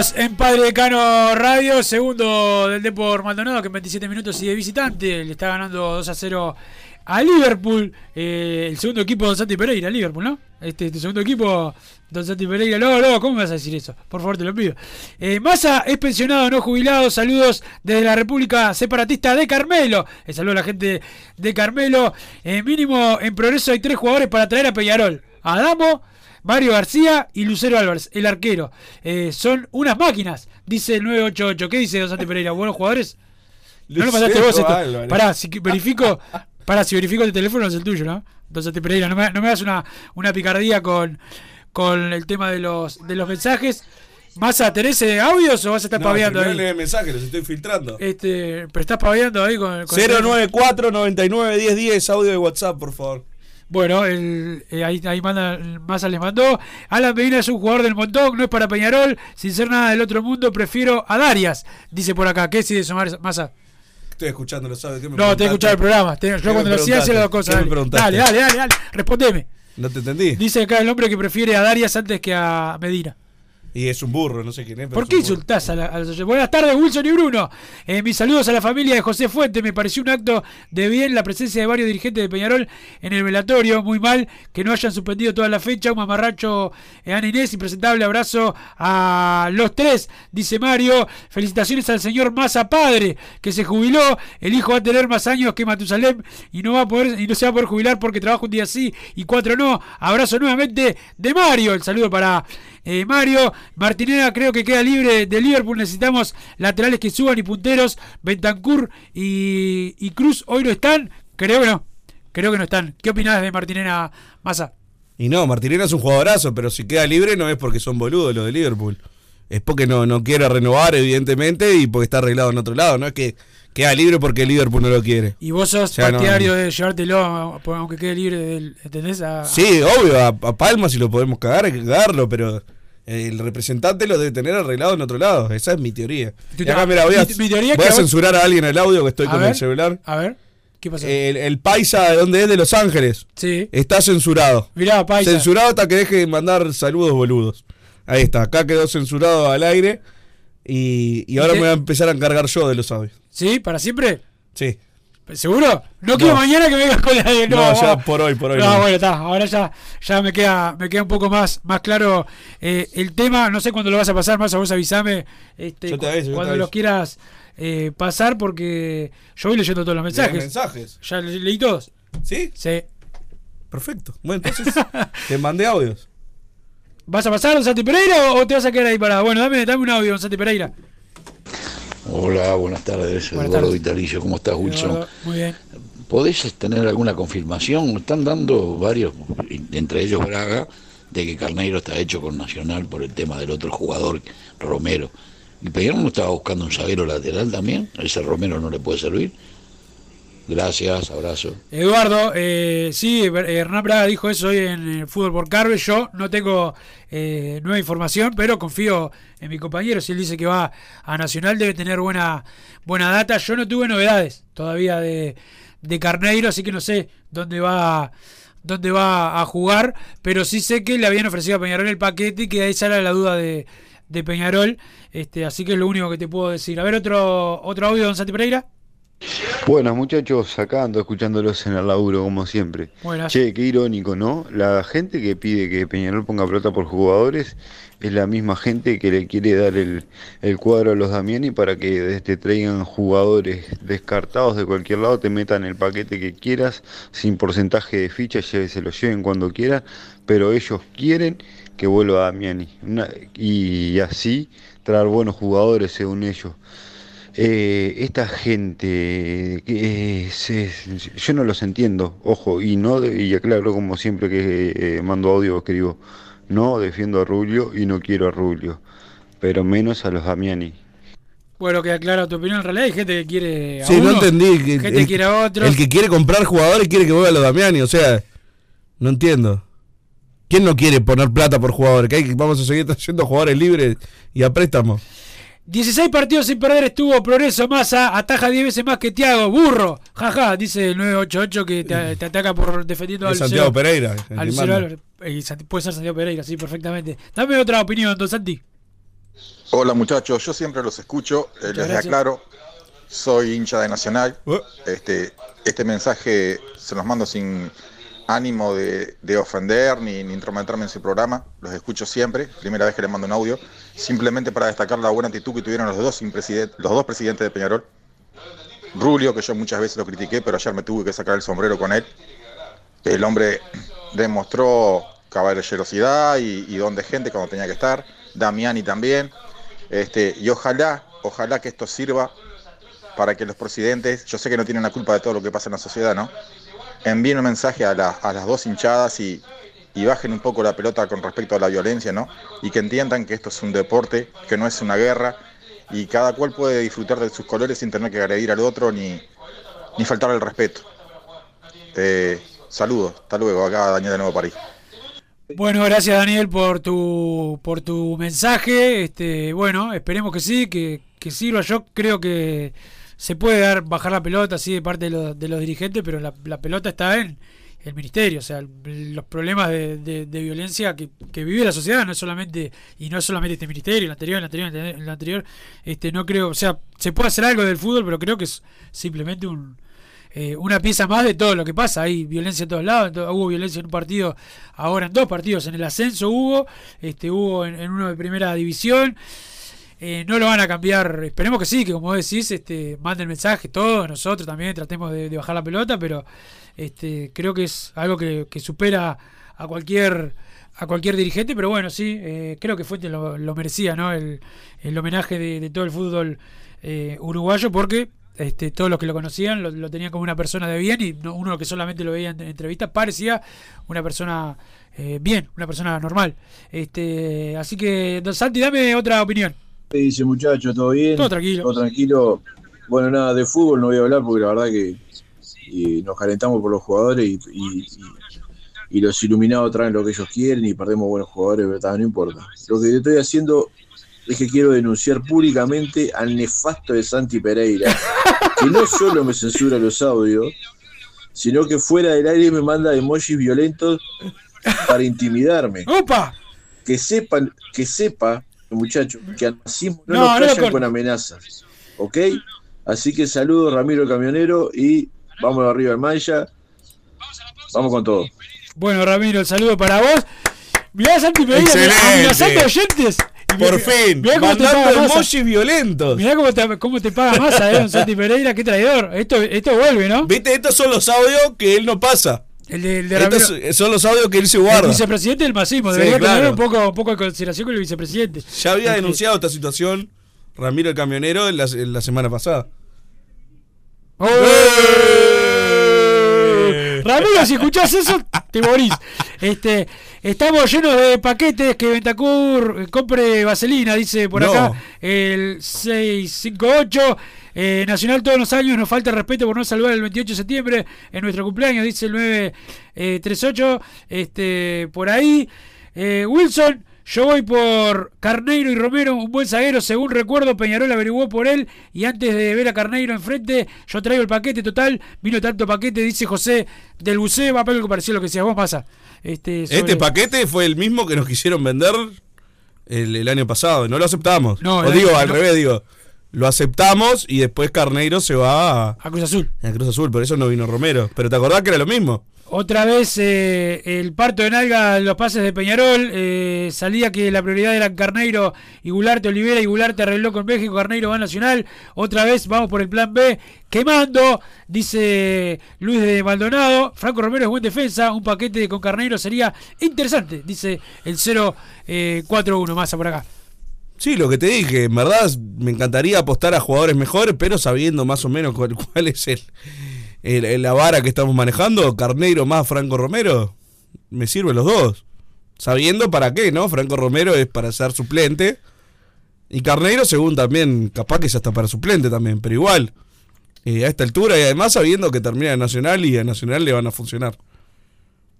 En Padre Decano Radio, segundo del Depor Maldonado que en 27 minutos sigue visitante, le está ganando 2 a 0 a Liverpool, eh, el segundo equipo Don Santi Pereira, Liverpool, ¿no? Este, este segundo equipo, Don Santi Pereira, luego, luego, ¿cómo me vas a decir eso? Por favor, te lo pido. Eh, Massa es pensionado, no jubilado, saludos desde la República Separatista de Carmelo, el saludo a la gente de Carmelo, Eh, mínimo en progreso hay tres jugadores para traer a Peñarol, Adamo, Mario García y Lucero Álvarez, el arquero. Eh, son unas máquinas, dice el 988. ¿Qué dice Don Santi Pereira? ¿Buenos jugadores? No lo mandaste vos esto. Álvarez. Pará, si verifico. Pará, si verifico el teléfono es el tuyo, ¿no? Don Santi Pereira, no me, no me hagas una, una picardía con, con el tema de los, de los mensajes. Massa, ¿tenés eh, audios o vas a estar No, no ahí? lee mensajes, los estoy filtrando. Este, pero estás paveando ahí con, con 094 99 10 10 audio de WhatsApp, por favor. Bueno, el, eh, ahí, ahí manda, Massa les mandó. Alan Medina es un jugador del montón, no es para Peñarol. Sin ser nada del otro mundo, prefiero a Darias. Dice por acá. ¿Qué decide eso, Massa? Estoy escuchando, lo sabes. ¿qué me No, que preguntaste? escuchar el programa. ¿Qué yo cuando lo hacía hacía las dos cosas. ¿Qué me Dale, dale, dale, dale, dale. Respondeme. No te entendí. Dice acá el hombre que prefiere a Darias antes que a Medina. Y es un burro, no sé quién es. pero ¿Por qué burro. insultás a, la- a los? Buenas tardes, Wilson y Bruno. Eh, mis saludos a la familia de José Fuente. Me pareció un acto de bien la presencia de varios dirigentes de Peñarol en el velatorio. Muy mal que no hayan suspendido toda la fecha. Un mamarracho, eh, Ana Inés. Impresentable abrazo a los tres, dice Mario. Felicitaciones al señor Massa Padre, que se jubiló. El hijo va a tener más años que Matusalem y no va a poder y no se va a poder jubilar porque trabaja un día sí y cuatro no. Abrazo nuevamente de Mario. El saludo para eh, Mario. Martinera creo que queda libre de Liverpool. Necesitamos laterales que suban y punteros. Bentancur y, y Cruz hoy no están. Creo que no. Creo que no están. ¿Qué opinás de Martinera Massa? Y no, Martinera es un jugadorazo, pero si queda libre no es porque son boludos los de Liverpool. Es porque no, no quiere renovar, evidentemente, y porque está arreglado en otro lado. No es que queda libre porque Liverpool no lo quiere. Y vos sos O sea, no- partidario de llevártelo, aunque quede libre del. ¿Entendés? A- Sí, obvio, a, a Palma si lo podemos cagar, hay que cagarlo, pero el representante lo debe tener arreglado en otro lado. Esa es mi teoría. Y acá, mira, voy a, mi- mi teoría es voy a vos- censurar a alguien el audio que estoy A con ver, el celular. A ver, ¿qué pasó? El, el paisa de donde es de Los Ángeles. Sí. Está censurado. Mirá, paisa. Censurado hasta que deje de mandar saludos boludos. Ahí está, acá quedó censurado al aire. Y, y ahora me voy a empezar a encargar yo de los audios. ¿Sí? ¿Para siempre? Sí. ¿Seguro? No quiero No. mañana que me vengas con la de. No, No, ya por hoy, por hoy. No, no. bueno, está. Ahora ya, ya me queda, me queda un poco más, más claro eh, el tema. No sé cuándo lo vas a pasar más, a vos avisame. Este, Yo te aviso, yo te cuando aviso. lo quieras eh, pasar, porque yo voy leyendo todos los mensajes. mensajes? Ya le- leí todos. ¿Sí? Sí. Perfecto. Bueno, entonces te mandé audios. ¿Vas a pasar, don Santi Pereira, o, o te vas a quedar ahí parado? Bueno, dame, dame un audio, don Santi Pereira. Hola, buenas tardes, Buenas Eduardo tardes. Vitalicio, ¿cómo estás, Wilson? Eduardo, Muy bien. ¿Podés tener alguna confirmación? Están dando varios, entre ellos Braga, de que Carneiro está hecho con Nacional por el tema del otro jugador, Romero. ¿Y Peñarol no estaba buscando un zaguero lateral también? ¿A ese Romero no le puede servir? Gracias, abrazo. Eduardo, eh, sí, Ber- Hernán Braga dijo eso hoy en el Fútbol por Carve. Yo no tengo eh, nueva información, pero confío en mi compañero. Si él dice que va a Nacional, debe tener buena, buena data. Yo no tuve novedades todavía de, de Carneiro, así que no sé dónde va dónde va a jugar, pero sí sé que le habían ofrecido a Peñarol el paquete y que esa era la duda de, de Peñarol. Este, así que es lo único que te puedo decir. A ver, otro, otro audio, don Santi Pereira. Buenas muchachos, acá ando escuchándolos en el laburo como siempre. Buenas. Che, qué irónico, ¿no? La gente que pide que Peñarol ponga plata por jugadores es la misma gente que le quiere dar el, el cuadro a los Damiani para que te traigan jugadores descartados de cualquier lado, te metan el paquete que quieras, sin porcentaje de ficha, lle- se lo lleven cuando quieran, pero ellos quieren que vuelva Damiani. Una- y así traer buenos jugadores según ellos. Eh, esta gente, que es- es- yo no los entiendo, ojo, y no de- y aclaro como siempre que eh, mando audio o escribo, no defiendo a Rubio y no quiero a Rubio, pero menos a los Damiani. Bueno, queda clara tu opinión. En realidad hay gente que quiere a Sí, uno, no entendí. que- gente que el, quiere a otro. el que quiere comprar jugadores quiere que vuelva los Damiani. O sea, no entiendo. ¿Quién no quiere poner plata por jugadores? Que hay que- vamos a seguir trayendo jugadores libres y a préstamo. 16 partidos sin perder estuvo Progreso Massa, ataja 10 veces más que Tiago, burro. Jaja, dice el 988 que te, te ataca por defendiendo al Santiago Lucero- Pereira, al. Eh, puede ser Santiago Pereira, sí, perfectamente. Dame otra opinión, don Santi. Hola muchachos, yo siempre los escucho, eh, les gracias. aclaro, soy hincha de Nacional. Este, este mensaje se los mando sin ánimo de, de ofender ni, ni intrometerme en su programa, los escucho siempre, primera vez que les mando un audio, simplemente para destacar la buena actitud que tuvieron los dos, los dos presidentes de Peñarol. Rulio, que yo muchas veces lo critiqué, pero ayer me tuve que sacar el sombrero con él. El hombre demostró caballerosidad y, y don de gente cuando tenía que estar. Damiani también. Este, y ojalá, ojalá que esto sirva para que los presidentes, yo sé que no tienen la culpa de todo lo que pasa en la sociedad, ¿no? Envíen un mensaje a, la- a las dos hinchadas y, y bajen un poco la pelota con respecto a la violencia, ¿no? Y que entiendan que esto es un deporte, que no es una guerra, y cada cual puede disfrutar de sus colores sin tener que agredir al otro ni, ni faltar el respeto. Eh, saludos, hasta luego, acá Daniel de Nuevo París. Bueno, gracias Daniel por tu por tu mensaje. Este, bueno, esperemos que sí, que, que sirva. Yo creo que se puede dar bajar la pelota así de parte de los, de los dirigentes, pero la, pelota está en el ministerio. O sea, los problemas de, de- violencia que, que vive la sociedad no es solamente y no es solamente este ministerio, el anterior, el anterior, el anterior. Este, no creo, o sea, se puede hacer algo del fútbol, pero creo que es simplemente un eh, una pieza más de todo lo que pasa. Hay violencia en todos lados. hubo violencia en un partido, ahora en dos partidos. En el ascenso hubo, este hubo en, en uno de primera división. Eh, no lo van a cambiar. Esperemos que sí, que como decís, este, manden mensaje todos, nosotros también tratemos de, bajar la pelota, pero este, creo que es algo que, que supera a cualquier a cualquier dirigente, pero bueno, sí, eh, creo que Fuente lo, lo merecía, ¿no? El, el homenaje de, todo el fútbol eh, uruguayo, porque este, todos los que lo conocían lo, tenían como una persona de bien y no- uno que solamente lo veía en, en entrevistas parecía una persona eh, bien, una persona normal. Este, así que, Santi, dame otra opinión. ¿Qué dice muchacho? ¿Todo bien? Todo tranquilo. Todo tranquilo. Bueno, nada, de fútbol no voy a hablar porque la verdad que y nos calentamos por los jugadores y, y- y- y los iluminados traen lo que ellos quieren y perdemos buenos jugadores, pero no importa. Lo que estoy haciendo es que quiero denunciar públicamente al nefasto de Santi Pereira, que no solo me censura los audios, sino que fuera del aire me manda emojis violentos para intimidarme. ¡Opa! Que sepan, que sepa, muchachos, que al racismo no, No, nos no con amenazas. ¿Ok? Así que saludos, Ramiro el Camionero, y vamos arriba al Maya. Vamos con todo. Bueno, Ramiro, el saludo para vos. Mirá, Santi Pereira, Excelente. amenazando oyentes. Por mirá- fin, mirá cómo te mandando emojis violentos. Mirá cómo te, cómo te paga masa, eh, don Santi Pereira, qué traidor. Esto, esto vuelve, ¿no? Viste, estos son los audios que él no pasa. El de, el de Estos son los audios que él se El guarda. vicepresidente del masismo, Sí, debería tener un poco, un poco de consideración con el vicepresidente. Ya había Este, denunciado esta situación Ramiro el camionero en la, en la semana pasada. ¡Eh! Ramiro, si escuchás eso, te morís. Este, estamos llenos de paquetes que Ventacur eh, compre vaselina, dice por No. acá el 658. Eh, Nacional todos los años nos falta respeto por no saludar el 28 de septiembre en nuestro cumpleaños, dice el 938. Este, por ahí. Eh, Wilson, yo voy por Carneiro y Romero, un buen zaguero, según recuerdo, Peñarol averiguó por él y antes de ver a Carneiro enfrente, yo traigo el paquete total, vino tanto paquete, dice José del Buceo, va a algo parecido a lo que decías vos, pasa. Este, sobre- Este paquete fue el mismo que nos quisieron vender el, el año pasado. No lo aceptamos. No, o digo, año- al no. revés, digo. Lo aceptamos y después Carneiro se va a, a Cruz Azul. a Cruz Azul. Por eso no vino Romero. Pero te acordás que era lo mismo. Otra vez eh, el parto de nalga los pases de Peñarol. eh, salía que la prioridad era Carneiro y Gularte Olivera y Gularte arregló con México. Carneiro va a Nacional. Otra vez vamos por el plan B. Quemando, dice Luis de Maldonado. Franco Romero es buen defensa. Un paquete con Carneiro sería interesante, dice el 041 Massa por acá. Sí, lo que te dije, en verdad me encantaría apostar a jugadores mejores, pero sabiendo más o menos cuál es el, el- la vara que estamos manejando, Carneiro más Franco Romero, me sirven los dos. Sabiendo para qué, ¿no? Franco Romero es para ser suplente. Y Carneiro, según también, capaz que es hasta para suplente también, pero igual. eh, a esta altura y además sabiendo que termina en Nacional y a Nacional le van a funcionar.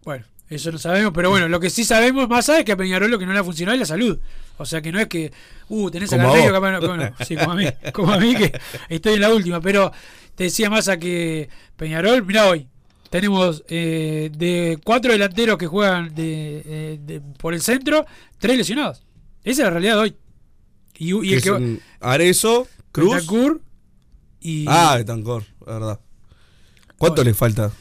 Bueno, eso no sabemos, pero bueno, lo que sí sabemos más es que a Peñarol lo que no le ha funcionado es la salud. O sea que no es que, uh, tenés a Como a Carneiro, capaz no- como no. sí, como a mí, como a mí que estoy en la última, pero te decía Massa que Peñarol, mira hoy, tenemos eh, de cuatro delanteros que juegan de, eh, de- por el centro, tres lesionados. Esa es la realidad de hoy. Y, el que va- Arezo, Cruz. Bentancur y. Ah, Betancor, la verdad. ¿Cuánto le falta?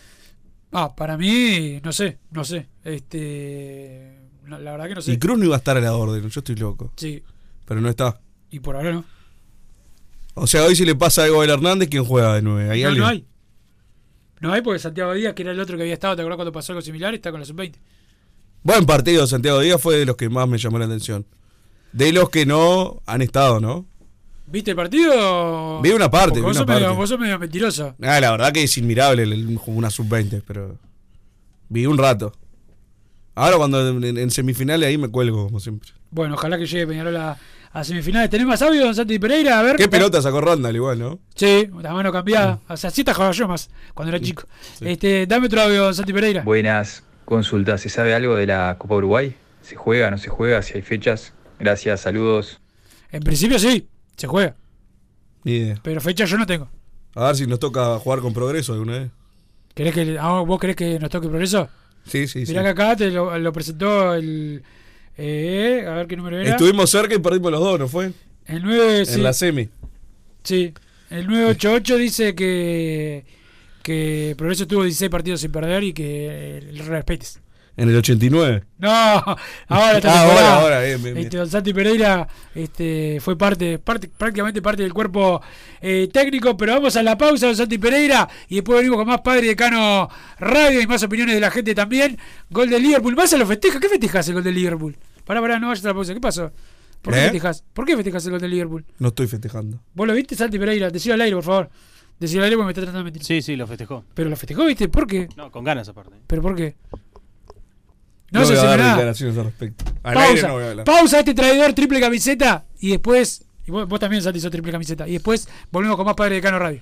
Ah, para mí, no sé, no sé. Este. no, la verdad que no sé. Y Cruz no iba a estar a la orden, yo estoy loco. Sí. Pero no está. Y por ahora no. O sea, hoy si le pasa algo a Abel Hernández, ¿quién juega de nueve? ¿Hay no, alguien? no hay. No hay porque Santiago Díaz, que era el otro que había estado, ¿te acuerdas cuando pasó algo similar? Está con la sub-20. Buen partido, Santiago Díaz fue de los que más me llamó la atención. De los que no han estado, ¿no? ¿Viste el partido? Vi una parte, vi vos, una sos medio, vos sos medio mentiroso. Ah, la verdad que es inmirable una sub-20, pero vi un rato. Ahora cuando en, en semifinales ahí me cuelgo, como siempre. Bueno, ojalá que llegue Peñarol a, a semifinales. ¿Tenés más audio, don Santi Pereira? A ver. ¿Qué pelota sacó Randall igual, no? Sí, la mano cambiada. O sea, así te jugaba yo más cuando era chico. Este, dame otro audio, don Santi Pereira. Buenas consultas. ¿Se sabe algo de la Copa Uruguay? ¿Se juega, no se juega? Si hay fechas. Gracias, saludos. En principio sí, se juega. Ni idea. Pero fecha yo no tengo. A ver si nos toca jugar con progreso alguna vez. ¿Querés que, ah, ¿Vos querés que nos toque progreso? Sí, sí, Mirá sí. que acá te lo, lo presentó el. Eh, a ver qué número era. Estuvimos cerca y perdimos los dos, ¿no fue? El 9, sí. En la semi. Sí. El 988 dice que. Que Progreso tuvo 16 partidos sin perder y que le respetes. En el 89. No, ahora está Ah, ahora, ahora, bien, bien, bien. Este, don Santi Pereira este, fue parte, parte, prácticamente parte del cuerpo eh, técnico, pero vamos a la pausa, don Santi Pereira, y después venimos con más Padre Decano Radio y más opiniones de la gente también. Gol de Liverpool, ¿vas a lo festeja? ¿Qué festejas el gol de Liverpool? Pará, pará, no vayas a la pausa, ¿qué pasó? ¿Por qué ¿Eh? festejas? ¿Por qué festejas el gol de Liverpool? No estoy festejando. ¿Vos lo viste, Santi Pereira? Decilo al aire, por favor. Decilo al aire porque me está tratando de mentir. Sí, sí, lo festejó. Pero lo festejó, ¿viste? ¿Por qué? No, con ganas aparte. ¿Pero por qué? No, No se voy a dar declaraciones al respecto. Al aire Pausa, no voy a hablar. pausa este traidor triple camiseta y después, y vos, vos también Santi sos triple camiseta, y después volvemos con más Padre de Cano Radio.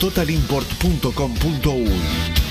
www.totalimport.com.uy.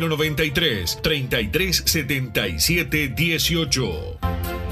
093 3377 18.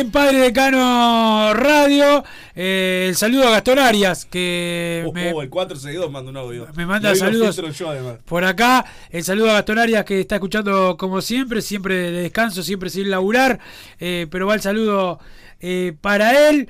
En Padre Decano Radio. Eh, el saludo a Gastón Arias, que me, Oh, el 462 manda un audio. me manda Lo saludos yo, por acá. El saludo a Gastón Arias, que está escuchando como siempre, siempre de descanso, siempre sin laburar. eh, pero va el saludo eh, para él.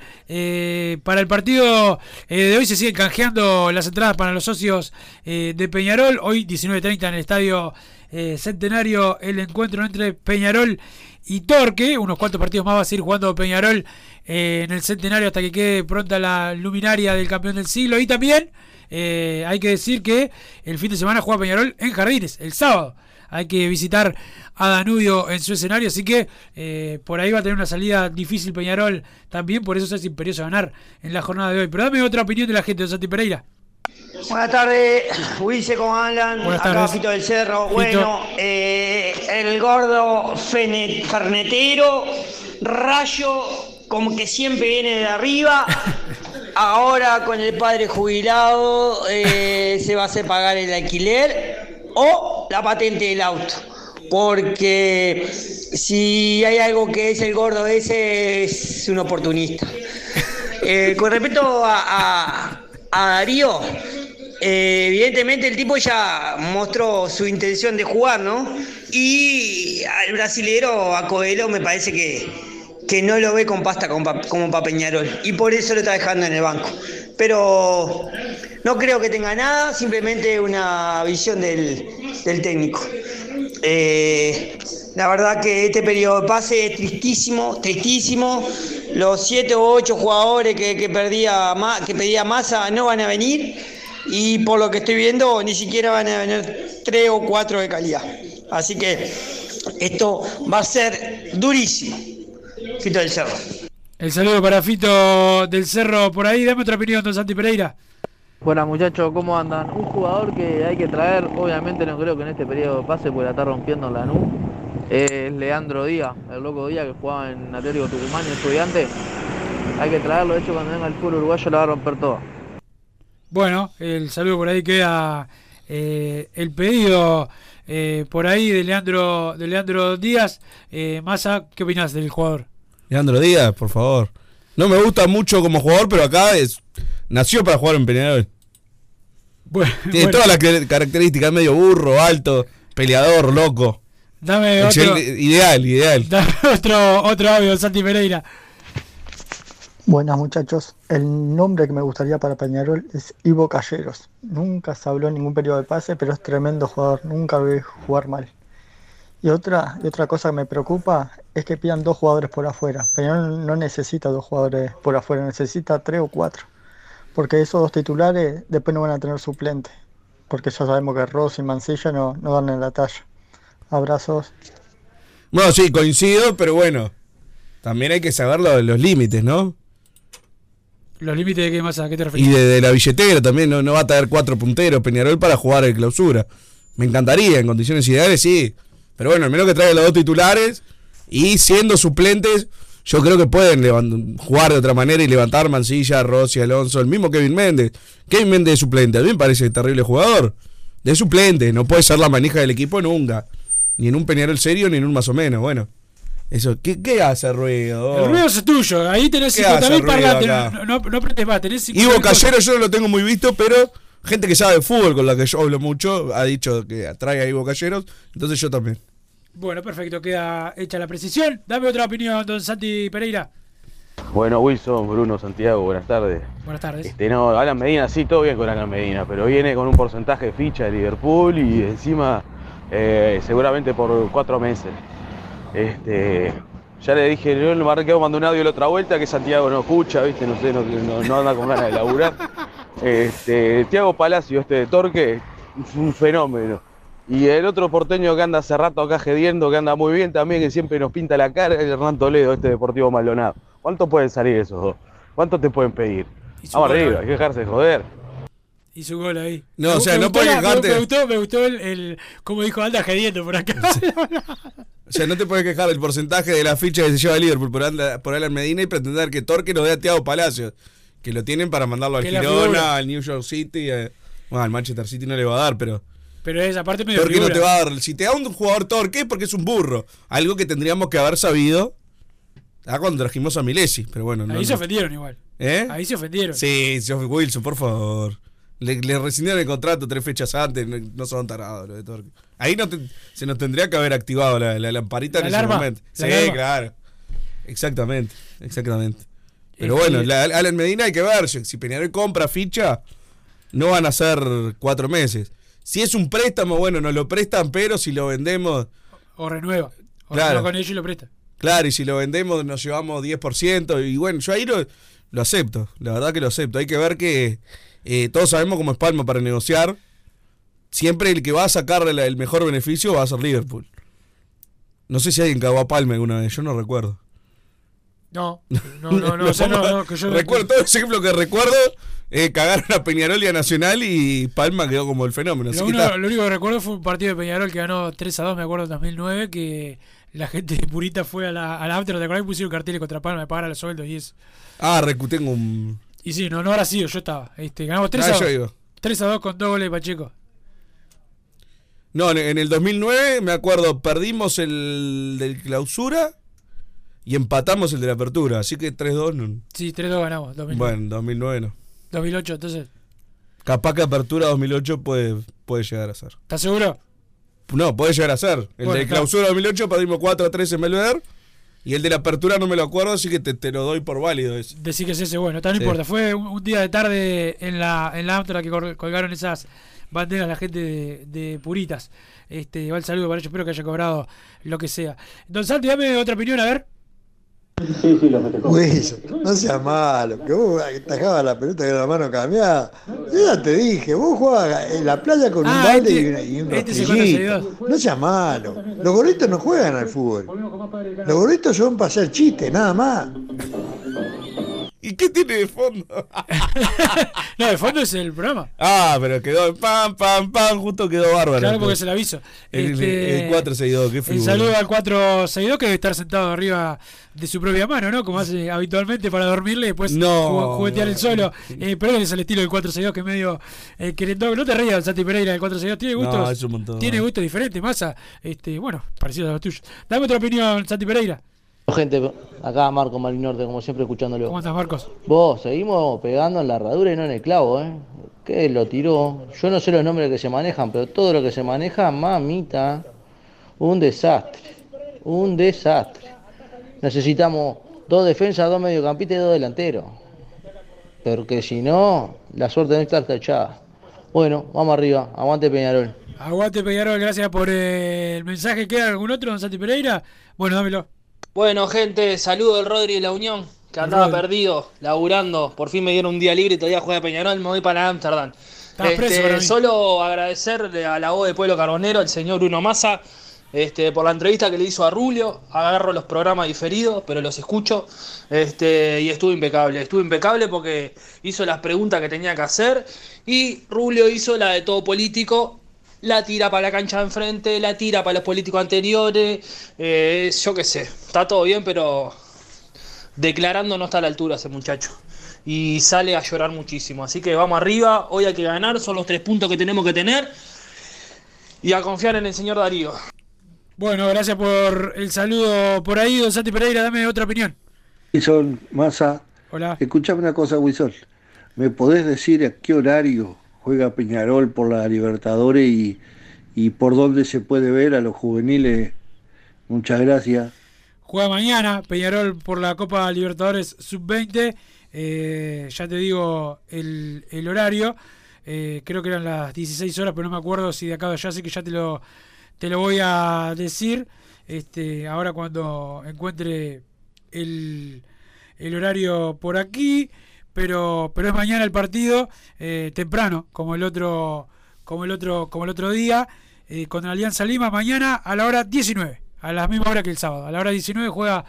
para el partido de hoy se siguen canjeando las entradas para los socios de Peñarol. Hoy 19.30 en el estadio eh, Centenario, el encuentro entre Peñarol y Torque. Unos cuantos partidos más va a seguir jugando Peñarol eh, en el Centenario hasta que quede pronta la luminaria del campeón del siglo. Y también eh, hay que decir que el fin de semana juega Peñarol en Jardines, el sábado. Hay que visitar a Danubio en su escenario, así que eh, por ahí va a tener una salida difícil Peñarol también, por eso es imperioso ganar en la jornada de hoy. Pero dame otra opinión de la gente de Santi Pereira. Buenas tardes, Wilce, ¿cómo andan? Buenas Acá tardes. Fito del Cerro. Fito. Bueno, eh, el gordo fene- fernetero, rayo, como que siempre viene de arriba. Ahora con el padre jubilado eh, se va a hacer pagar el alquiler o la patente del auto. Porque si hay algo que es el gordo ese, es un oportunista. Eh, con respecto a, a- a Darío, eh, evidentemente el tipo ya mostró su intención de jugar, ¿no? Y al brasilero, a Coelho, me parece que, que no lo ve con pasta como pa, como pa Peñarol. Y por eso lo está dejando en el banco. Pero no creo que tenga nada, simplemente una visión del, del técnico. Eh, la verdad que este periodo de pase es tristísimo, tristísimo. Los siete u ocho jugadores que, que perdía Ma- que pedía masa no van a venir. Y por lo que estoy viendo, ni siquiera van a venir tres o cuatro de calidad. Así que esto va a ser durísimo. Fito del Cerro. El saludo para Fito del Cerro por ahí. Dame otra opinión, don Santi Pereira. Buenas muchachos, ¿cómo andan? Un jugador que hay que traer, obviamente no creo que en este periodo pase, porque la está rompiendo en la NU, es Leandro Díaz, el loco Díaz que jugaba en Atlético Tucumán y estudiante. Hay que traerlo, de hecho cuando venga el fútbol uruguayo la va a romper toda. Bueno, el saludo por ahí queda eh, el pedido eh, por ahí de Leandro, de Leandro Díaz. Eh, Massa, ¿qué opinas del jugador? Leandro Díaz, por favor. No me gusta mucho como jugador, pero acá es nació para jugar en Peñarol. Tiene bueno. todas las car- características, medio burro, alto, peleador, loco. Dame otro, Excel- ideal, ideal. dame otro, otro audio, Santi Pereira. Buenas muchachos, el nombre que me gustaría para Peñarol es Ivo Calleros. Nunca se habló en ningún periodo de pase, pero es tremendo jugador, nunca lo vi jugar mal. Y otra, y otra cosa que me preocupa es que pidan dos jugadores por afuera. Peñarol no necesita dos jugadores por afuera, necesita tres o cuatro. Porque esos dos titulares después no van a tener suplente. Porque ya sabemos que Ross y Mancilla no, no dan en la talla. Abrazos. Bueno, sí, coincido, pero bueno. también hay que saber lo- los límites, ¿no? ¿Los límites de qué más? ¿A qué te refieres? Y de, de la billetera también, no, no va a tener cuatro punteros Peñarol para jugar en clausura. Me encantaría, en condiciones ideales sí. Pero bueno, al menos que traiga los dos titulares y siendo suplentes, yo creo que pueden jugar de otra manera y levantar Mancilla, Rossi, Alonso, el mismo Kevin Méndez. Kevin Méndez de suplente, a mí me parece terrible jugador. De suplente, no puede ser la manija del equipo nunca. Ni en un Peñarol serio, ni en un más o menos. Bueno, eso, ¿qué, qué hace ruido? El ruido es tuyo, ahí tenés ¿Qué 50.000 hace ruido parlantes, no, no, no más, tenés 50.000 Ivo. Callero yo no lo tengo muy visto, pero gente que sabe de fútbol con la que yo hablo mucho ha dicho que atrae a Ivo Calleros, entonces yo también. Bueno, perfecto, queda hecha la precisión. Dame otra opinión, don Santi Pereira. Bueno, Wilson, Bruno, Santiago, buenas tardes. Buenas tardes. Este, no, Alan Medina, sí, todo bien con Alan Medina, pero viene con un porcentaje de ficha de Liverpool y encima eh, seguramente por cuatro meses. Este, ya le dije, yo le marqué, mandó un audio la otra vuelta que Santiago no escucha, viste, no sé, no, no- no anda con ganas de laburar. Este, Tiago Palacio, este de Torque, un fenómeno. Y el otro porteño que anda hace rato acá gediendo, que anda muy bien también, que siempre nos pinta la cara, es Hernán Toledo, este Deportivo Maldonado. ¿Cuánto pueden salir esos dos? ¿Cuánto te pueden pedir? Vamos arriba, hay que dejarse de joder. Y su gol ahí. No, Me- o sea, no gustó puede la- quejarte. Me, me gustó, me gustó el, el- como dijo, anda gediendo por acá. O sea, no te puedes quejar del porcentaje de la ficha que se lleva Liverpool por, Anda- por Alan Medina y pretender que Torque nos dé a Thiago Palacios, que lo tienen para mandarlo al. Girona, al New York City, eh, bueno, al Manchester City no le va a dar, pero Pero esa parte medio Torque no figura. te va a dar. Si te da un jugador Torque es porque es un burro, algo que tendríamos que haber sabido ah, cuando trajimos a Milesi, pero bueno. no- Ahí se no. ofendieron igual. ¿Eh? Ahí se ofendieron. Sí, Wilson, por favor. Le, le rescindieron el contrato tres fechas antes, no, no son tarados los de Torque. Ahí no te- se nos tendría que haber activado la, la lamparita La en alarma, ese momento. Sí, alarma. claro. Exactamente, exactamente. Pero Este- bueno, la, Alan Medina hay que ver. Si Peñarol compra ficha, no van a ser cuatro meses. Si es un préstamo, bueno, nos lo prestan, pero si lo vendemos, O renueva. O Claro. renueva con ellos y lo presta. Claro, y si lo vendemos nos llevamos 10%. Y bueno, yo ahí lo, lo acepto. La verdad que lo acepto. Hay que ver que eh, todos sabemos cómo es Palma para negociar. Siempre el que va a sacar el, mejor beneficio va a ser Liverpool. No sé si alguien cagó a Palma alguna vez, yo no recuerdo. No, no, no, no, o sea, no, no, que yo recuerdo, todo ese ejemplo que recuerdo, eh, cagaron a Peñarol y a Nacional y Palma quedó como el fenómeno. Lo, uno- único que recuerdo fue un partido de Peñarol que ganó 3 a 2, me acuerdo, en 2009, que la gente de Purita fue a la, a la after, ¿te acordás? Y pusieron carteles contra Palma de pagar los sueldos y eso. Ah, tengo un. Y sí, no, no habrá sido, yo estaba. Este, ganamos 3 Ah, a yo 2. iba. 3 a 2 con dos goles de Pacheco. No, en- el 2009, me acuerdo, perdimos el del clausura y empatamos el de la apertura. Así que 3-2. no- Sí, 3 a 2 ganamos. 2009. Bueno, 2009 no. 2008, entonces. Capaz que apertura 2008 puede, puede llegar a ser. ¿Estás seguro? No, puede llegar a ser. El Bueno, de clausura 2008 perdimos 4-3 en Belvedere. Y el de la apertura no me lo acuerdo, así que te, te lo doy por válido. ese. Decir que es ese, bueno, está, no Sí. importa. Fue un, un día de tarde en la, en la after que col- colgaron esas banderas la gente de, de Puritas. Este, va el saludo para ellos, espero que haya cobrado lo que sea. Don Santi, dame otra opinión, a ver. Wilson, no seas malo, que vos atajabas la pelota con la mano cambiada. Yo ya te dije, vos jugabas en la playa con un Ah, balde este- y, una- y un este conoce No seas malo. Los gorritos no juegan al fútbol. Los gorritos son para hacer chistes, nada más. ¿Y qué tiene de fondo? No, de fondo es el programa. ah, pero quedó pam, pam, pam, justo quedó bárbaro. Claro, porque es el aviso. El, Este, el 462, qué El figura. saludo al 462 que debe estar sentado arriba de su propia mano, ¿no? Como hace habitualmente para dormirle y después No, ju- juguetear el solo. Eh, pero es el estilo del 462 que es medio eh, querendón. No te rías, Santi Pereira del 462. Tiene gustos, No, es un montón. tiene gustos diferentes, masa. Este, bueno, parecido a los tuyos. Dame otra opinión, Santi Pereira. Gente, acá Marco Marinorte, como siempre, escuchándolo. ¿Cómo estás, Marcos? Vos, seguimos pegando en la herradura y no en el clavo, ¿eh? ¿Qué lo tiró? Yo no sé los nombres que se manejan, pero todo lo que se maneja, mamita, un desastre. Un desastre. Necesitamos dos defensas, dos mediocampistas y dos delanteros. Porque si no, la suerte no está cachada. Bueno, vamos arriba. Aguante Peñarol. Aguante Peñarol, gracias por eh, el mensaje. ¿Queda algún otro, don Santi Pereira? Bueno, dámelo. Bueno, gente, saludo del Rodri de la Unión, que andaba Rodri. perdido, laburando. Por fin me dieron un día libre y todavía juega Peñarol. Me voy para Ámsterdam. Este, solo agradecerle a la voz de Pueblo Carbonero, al señor Bruno Massa, este, por la entrevista que le hizo a Rulio. Agarro los programas diferidos, pero los escucho. Este, y estuvo impecable. Estuvo impecable porque hizo las preguntas que tenía que hacer. Y Rulio hizo la de todo político. La tira para la cancha de enfrente, la tira para los políticos anteriores. eh, yo qué sé, está todo bien, pero declarando no está a la altura ese muchacho. Y sale a llorar muchísimo. Así que vamos arriba, hoy hay que ganar, son los tres puntos que tenemos que tener. Y a confiar en el señor Darío. Bueno, gracias por el saludo por ahí, don Santi Pereira. Dame otra opinión. Wilson, Massa. Hola. Escuchame una cosa, Wilson. ¿Me podés decir a qué horario juega Peñarol por la Libertadores y, y por dónde se puede ver a los juveniles? Muchas gracias. Juega mañana Peñarol por la Copa Libertadores Sub-20. Eh, ya te digo el, el horario. Eh, creo que eran las 16 horas, pero no me acuerdo si de acá o allá, así que ya te lo, te lo voy a decir. Este, ahora cuando encuentre el, el horario por aquí. Pero, pero es mañana el partido, eh, temprano, como el otro, como el otro, como el otro día, eh, con Alianza Lima, mañana a la hora 19, a la misma hora que el sábado. A la hora 19 juega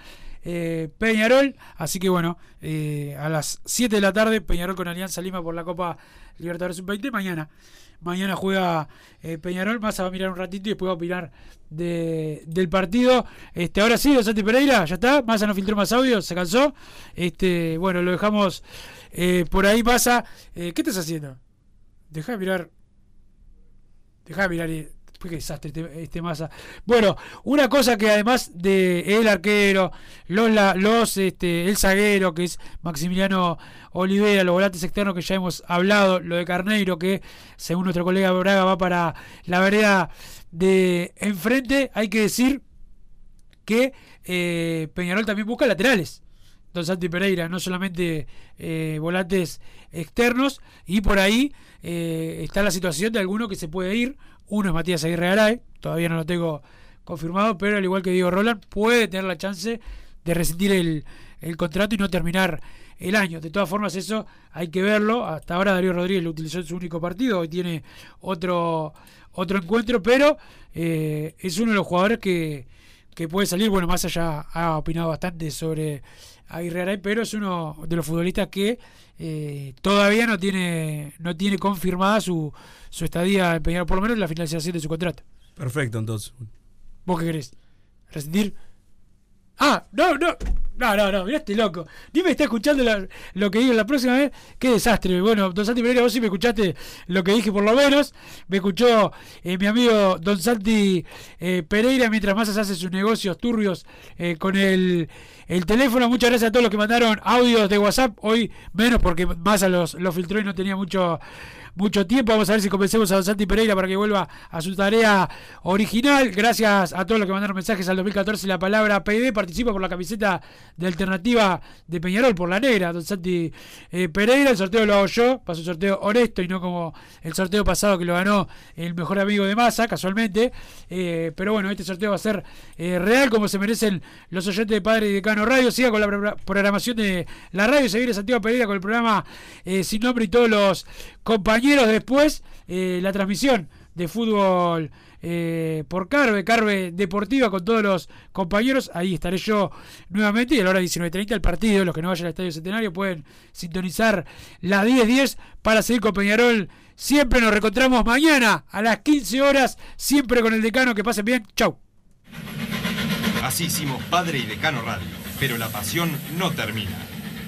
eh, Peñarol, así que bueno, eh, a las 7 de la tarde, Peñarol con Alianza Lima por la Copa Libertadores Sub-20, mañana. Mañana juega Peñarol, más va a mirar un ratito y después va a opinar de, del partido. Este, ahora sí, Santi Pereira, ya está. Massa no filtró más audio, se cansó. Este, bueno, lo dejamos eh, por ahí. Pasa. Eh, ¿Qué estás haciendo? Deja de mirar. Deja de mirar. eh, qué desastre este, este Massa. Bueno, una cosa que además de el arquero, los, los este, el zaguero, que es Maximiliano Olivera, los volantes externos que ya hemos hablado, lo de Carneiro, que según nuestro colega Braga va para la vereda de enfrente, hay que decir que eh, Peñarol también busca laterales. Don Santi Pereira, no solamente eh, volantes externos, y por ahí eh, está la situación de alguno que se puede ir. Uno es Matías Aguirre Garay, todavía no lo tengo confirmado, pero al igual que Diego Roland, puede tener la chance de rescindir el, contrato y no terminar el año. De todas formas, eso hay que verlo. Hasta ahora Darío Rodríguez lo utilizó en su único partido, hoy tiene otro, otro encuentro, pero eh, es uno de los jugadores que, que puede salir. Bueno, más allá ha opinado bastante sobre Aguirre Garay, pero es uno de los futbolistas que eh, todavía no tiene no tiene confirmada su, su estadía en Peñarol, por lo menos la finalización de su contrato. Perfecto, entonces. ¿Vos qué querés? ¿Rescindir? Ah, no, no. No, no, no, mirá este loco. Ni me está escuchando lo que digo la próxima vez. Qué desastre. Bueno, don Santi Pereira, vos sí me escuchaste lo que dije por lo menos. Me escuchó eh, mi amigo don Santi eh, Pereira mientras más hace sus negocios turbios eh, con el, el teléfono. Muchas gracias a todos los que mandaron audios de WhatsApp. Hoy menos porque Massa los, los filtró y no tenía mucho mucho tiempo. Vamos a ver si convencemos a Don Santi Pereira para que vuelva a su tarea original. Gracias a todos los que mandaron mensajes al 2014. La palabra PD participa por la camiseta de alternativa de Peñarol, por la negra. Don Santi eh, Pereira, el sorteo lo hago yo. Pasó un sorteo honesto y no como el sorteo pasado que lo ganó el mejor amigo de Massa, casualmente. Eh, pero bueno, este sorteo va a ser eh, real como se merecen los oyentes de Padre y Decano Radio. Siga con la pro- programación de la radio. Se viene Santiago Pereira con el programa eh, Sin Nombre y todos los compañeros. Después, eh, la transmisión de fútbol eh, por Carve, Carve Deportiva con todos los compañeros. Ahí estaré yo nuevamente. Y a la hora 19.30 el partido. Los que no vayan al Estadio Centenario pueden sintonizar la 10.10 para seguir con Peñarol. Siempre nos reencontramos mañana a las 15 horas. Siempre con el decano. Que pasen bien. Chau. Así hicimos Padre y Decano Radio, pero la pasión no termina.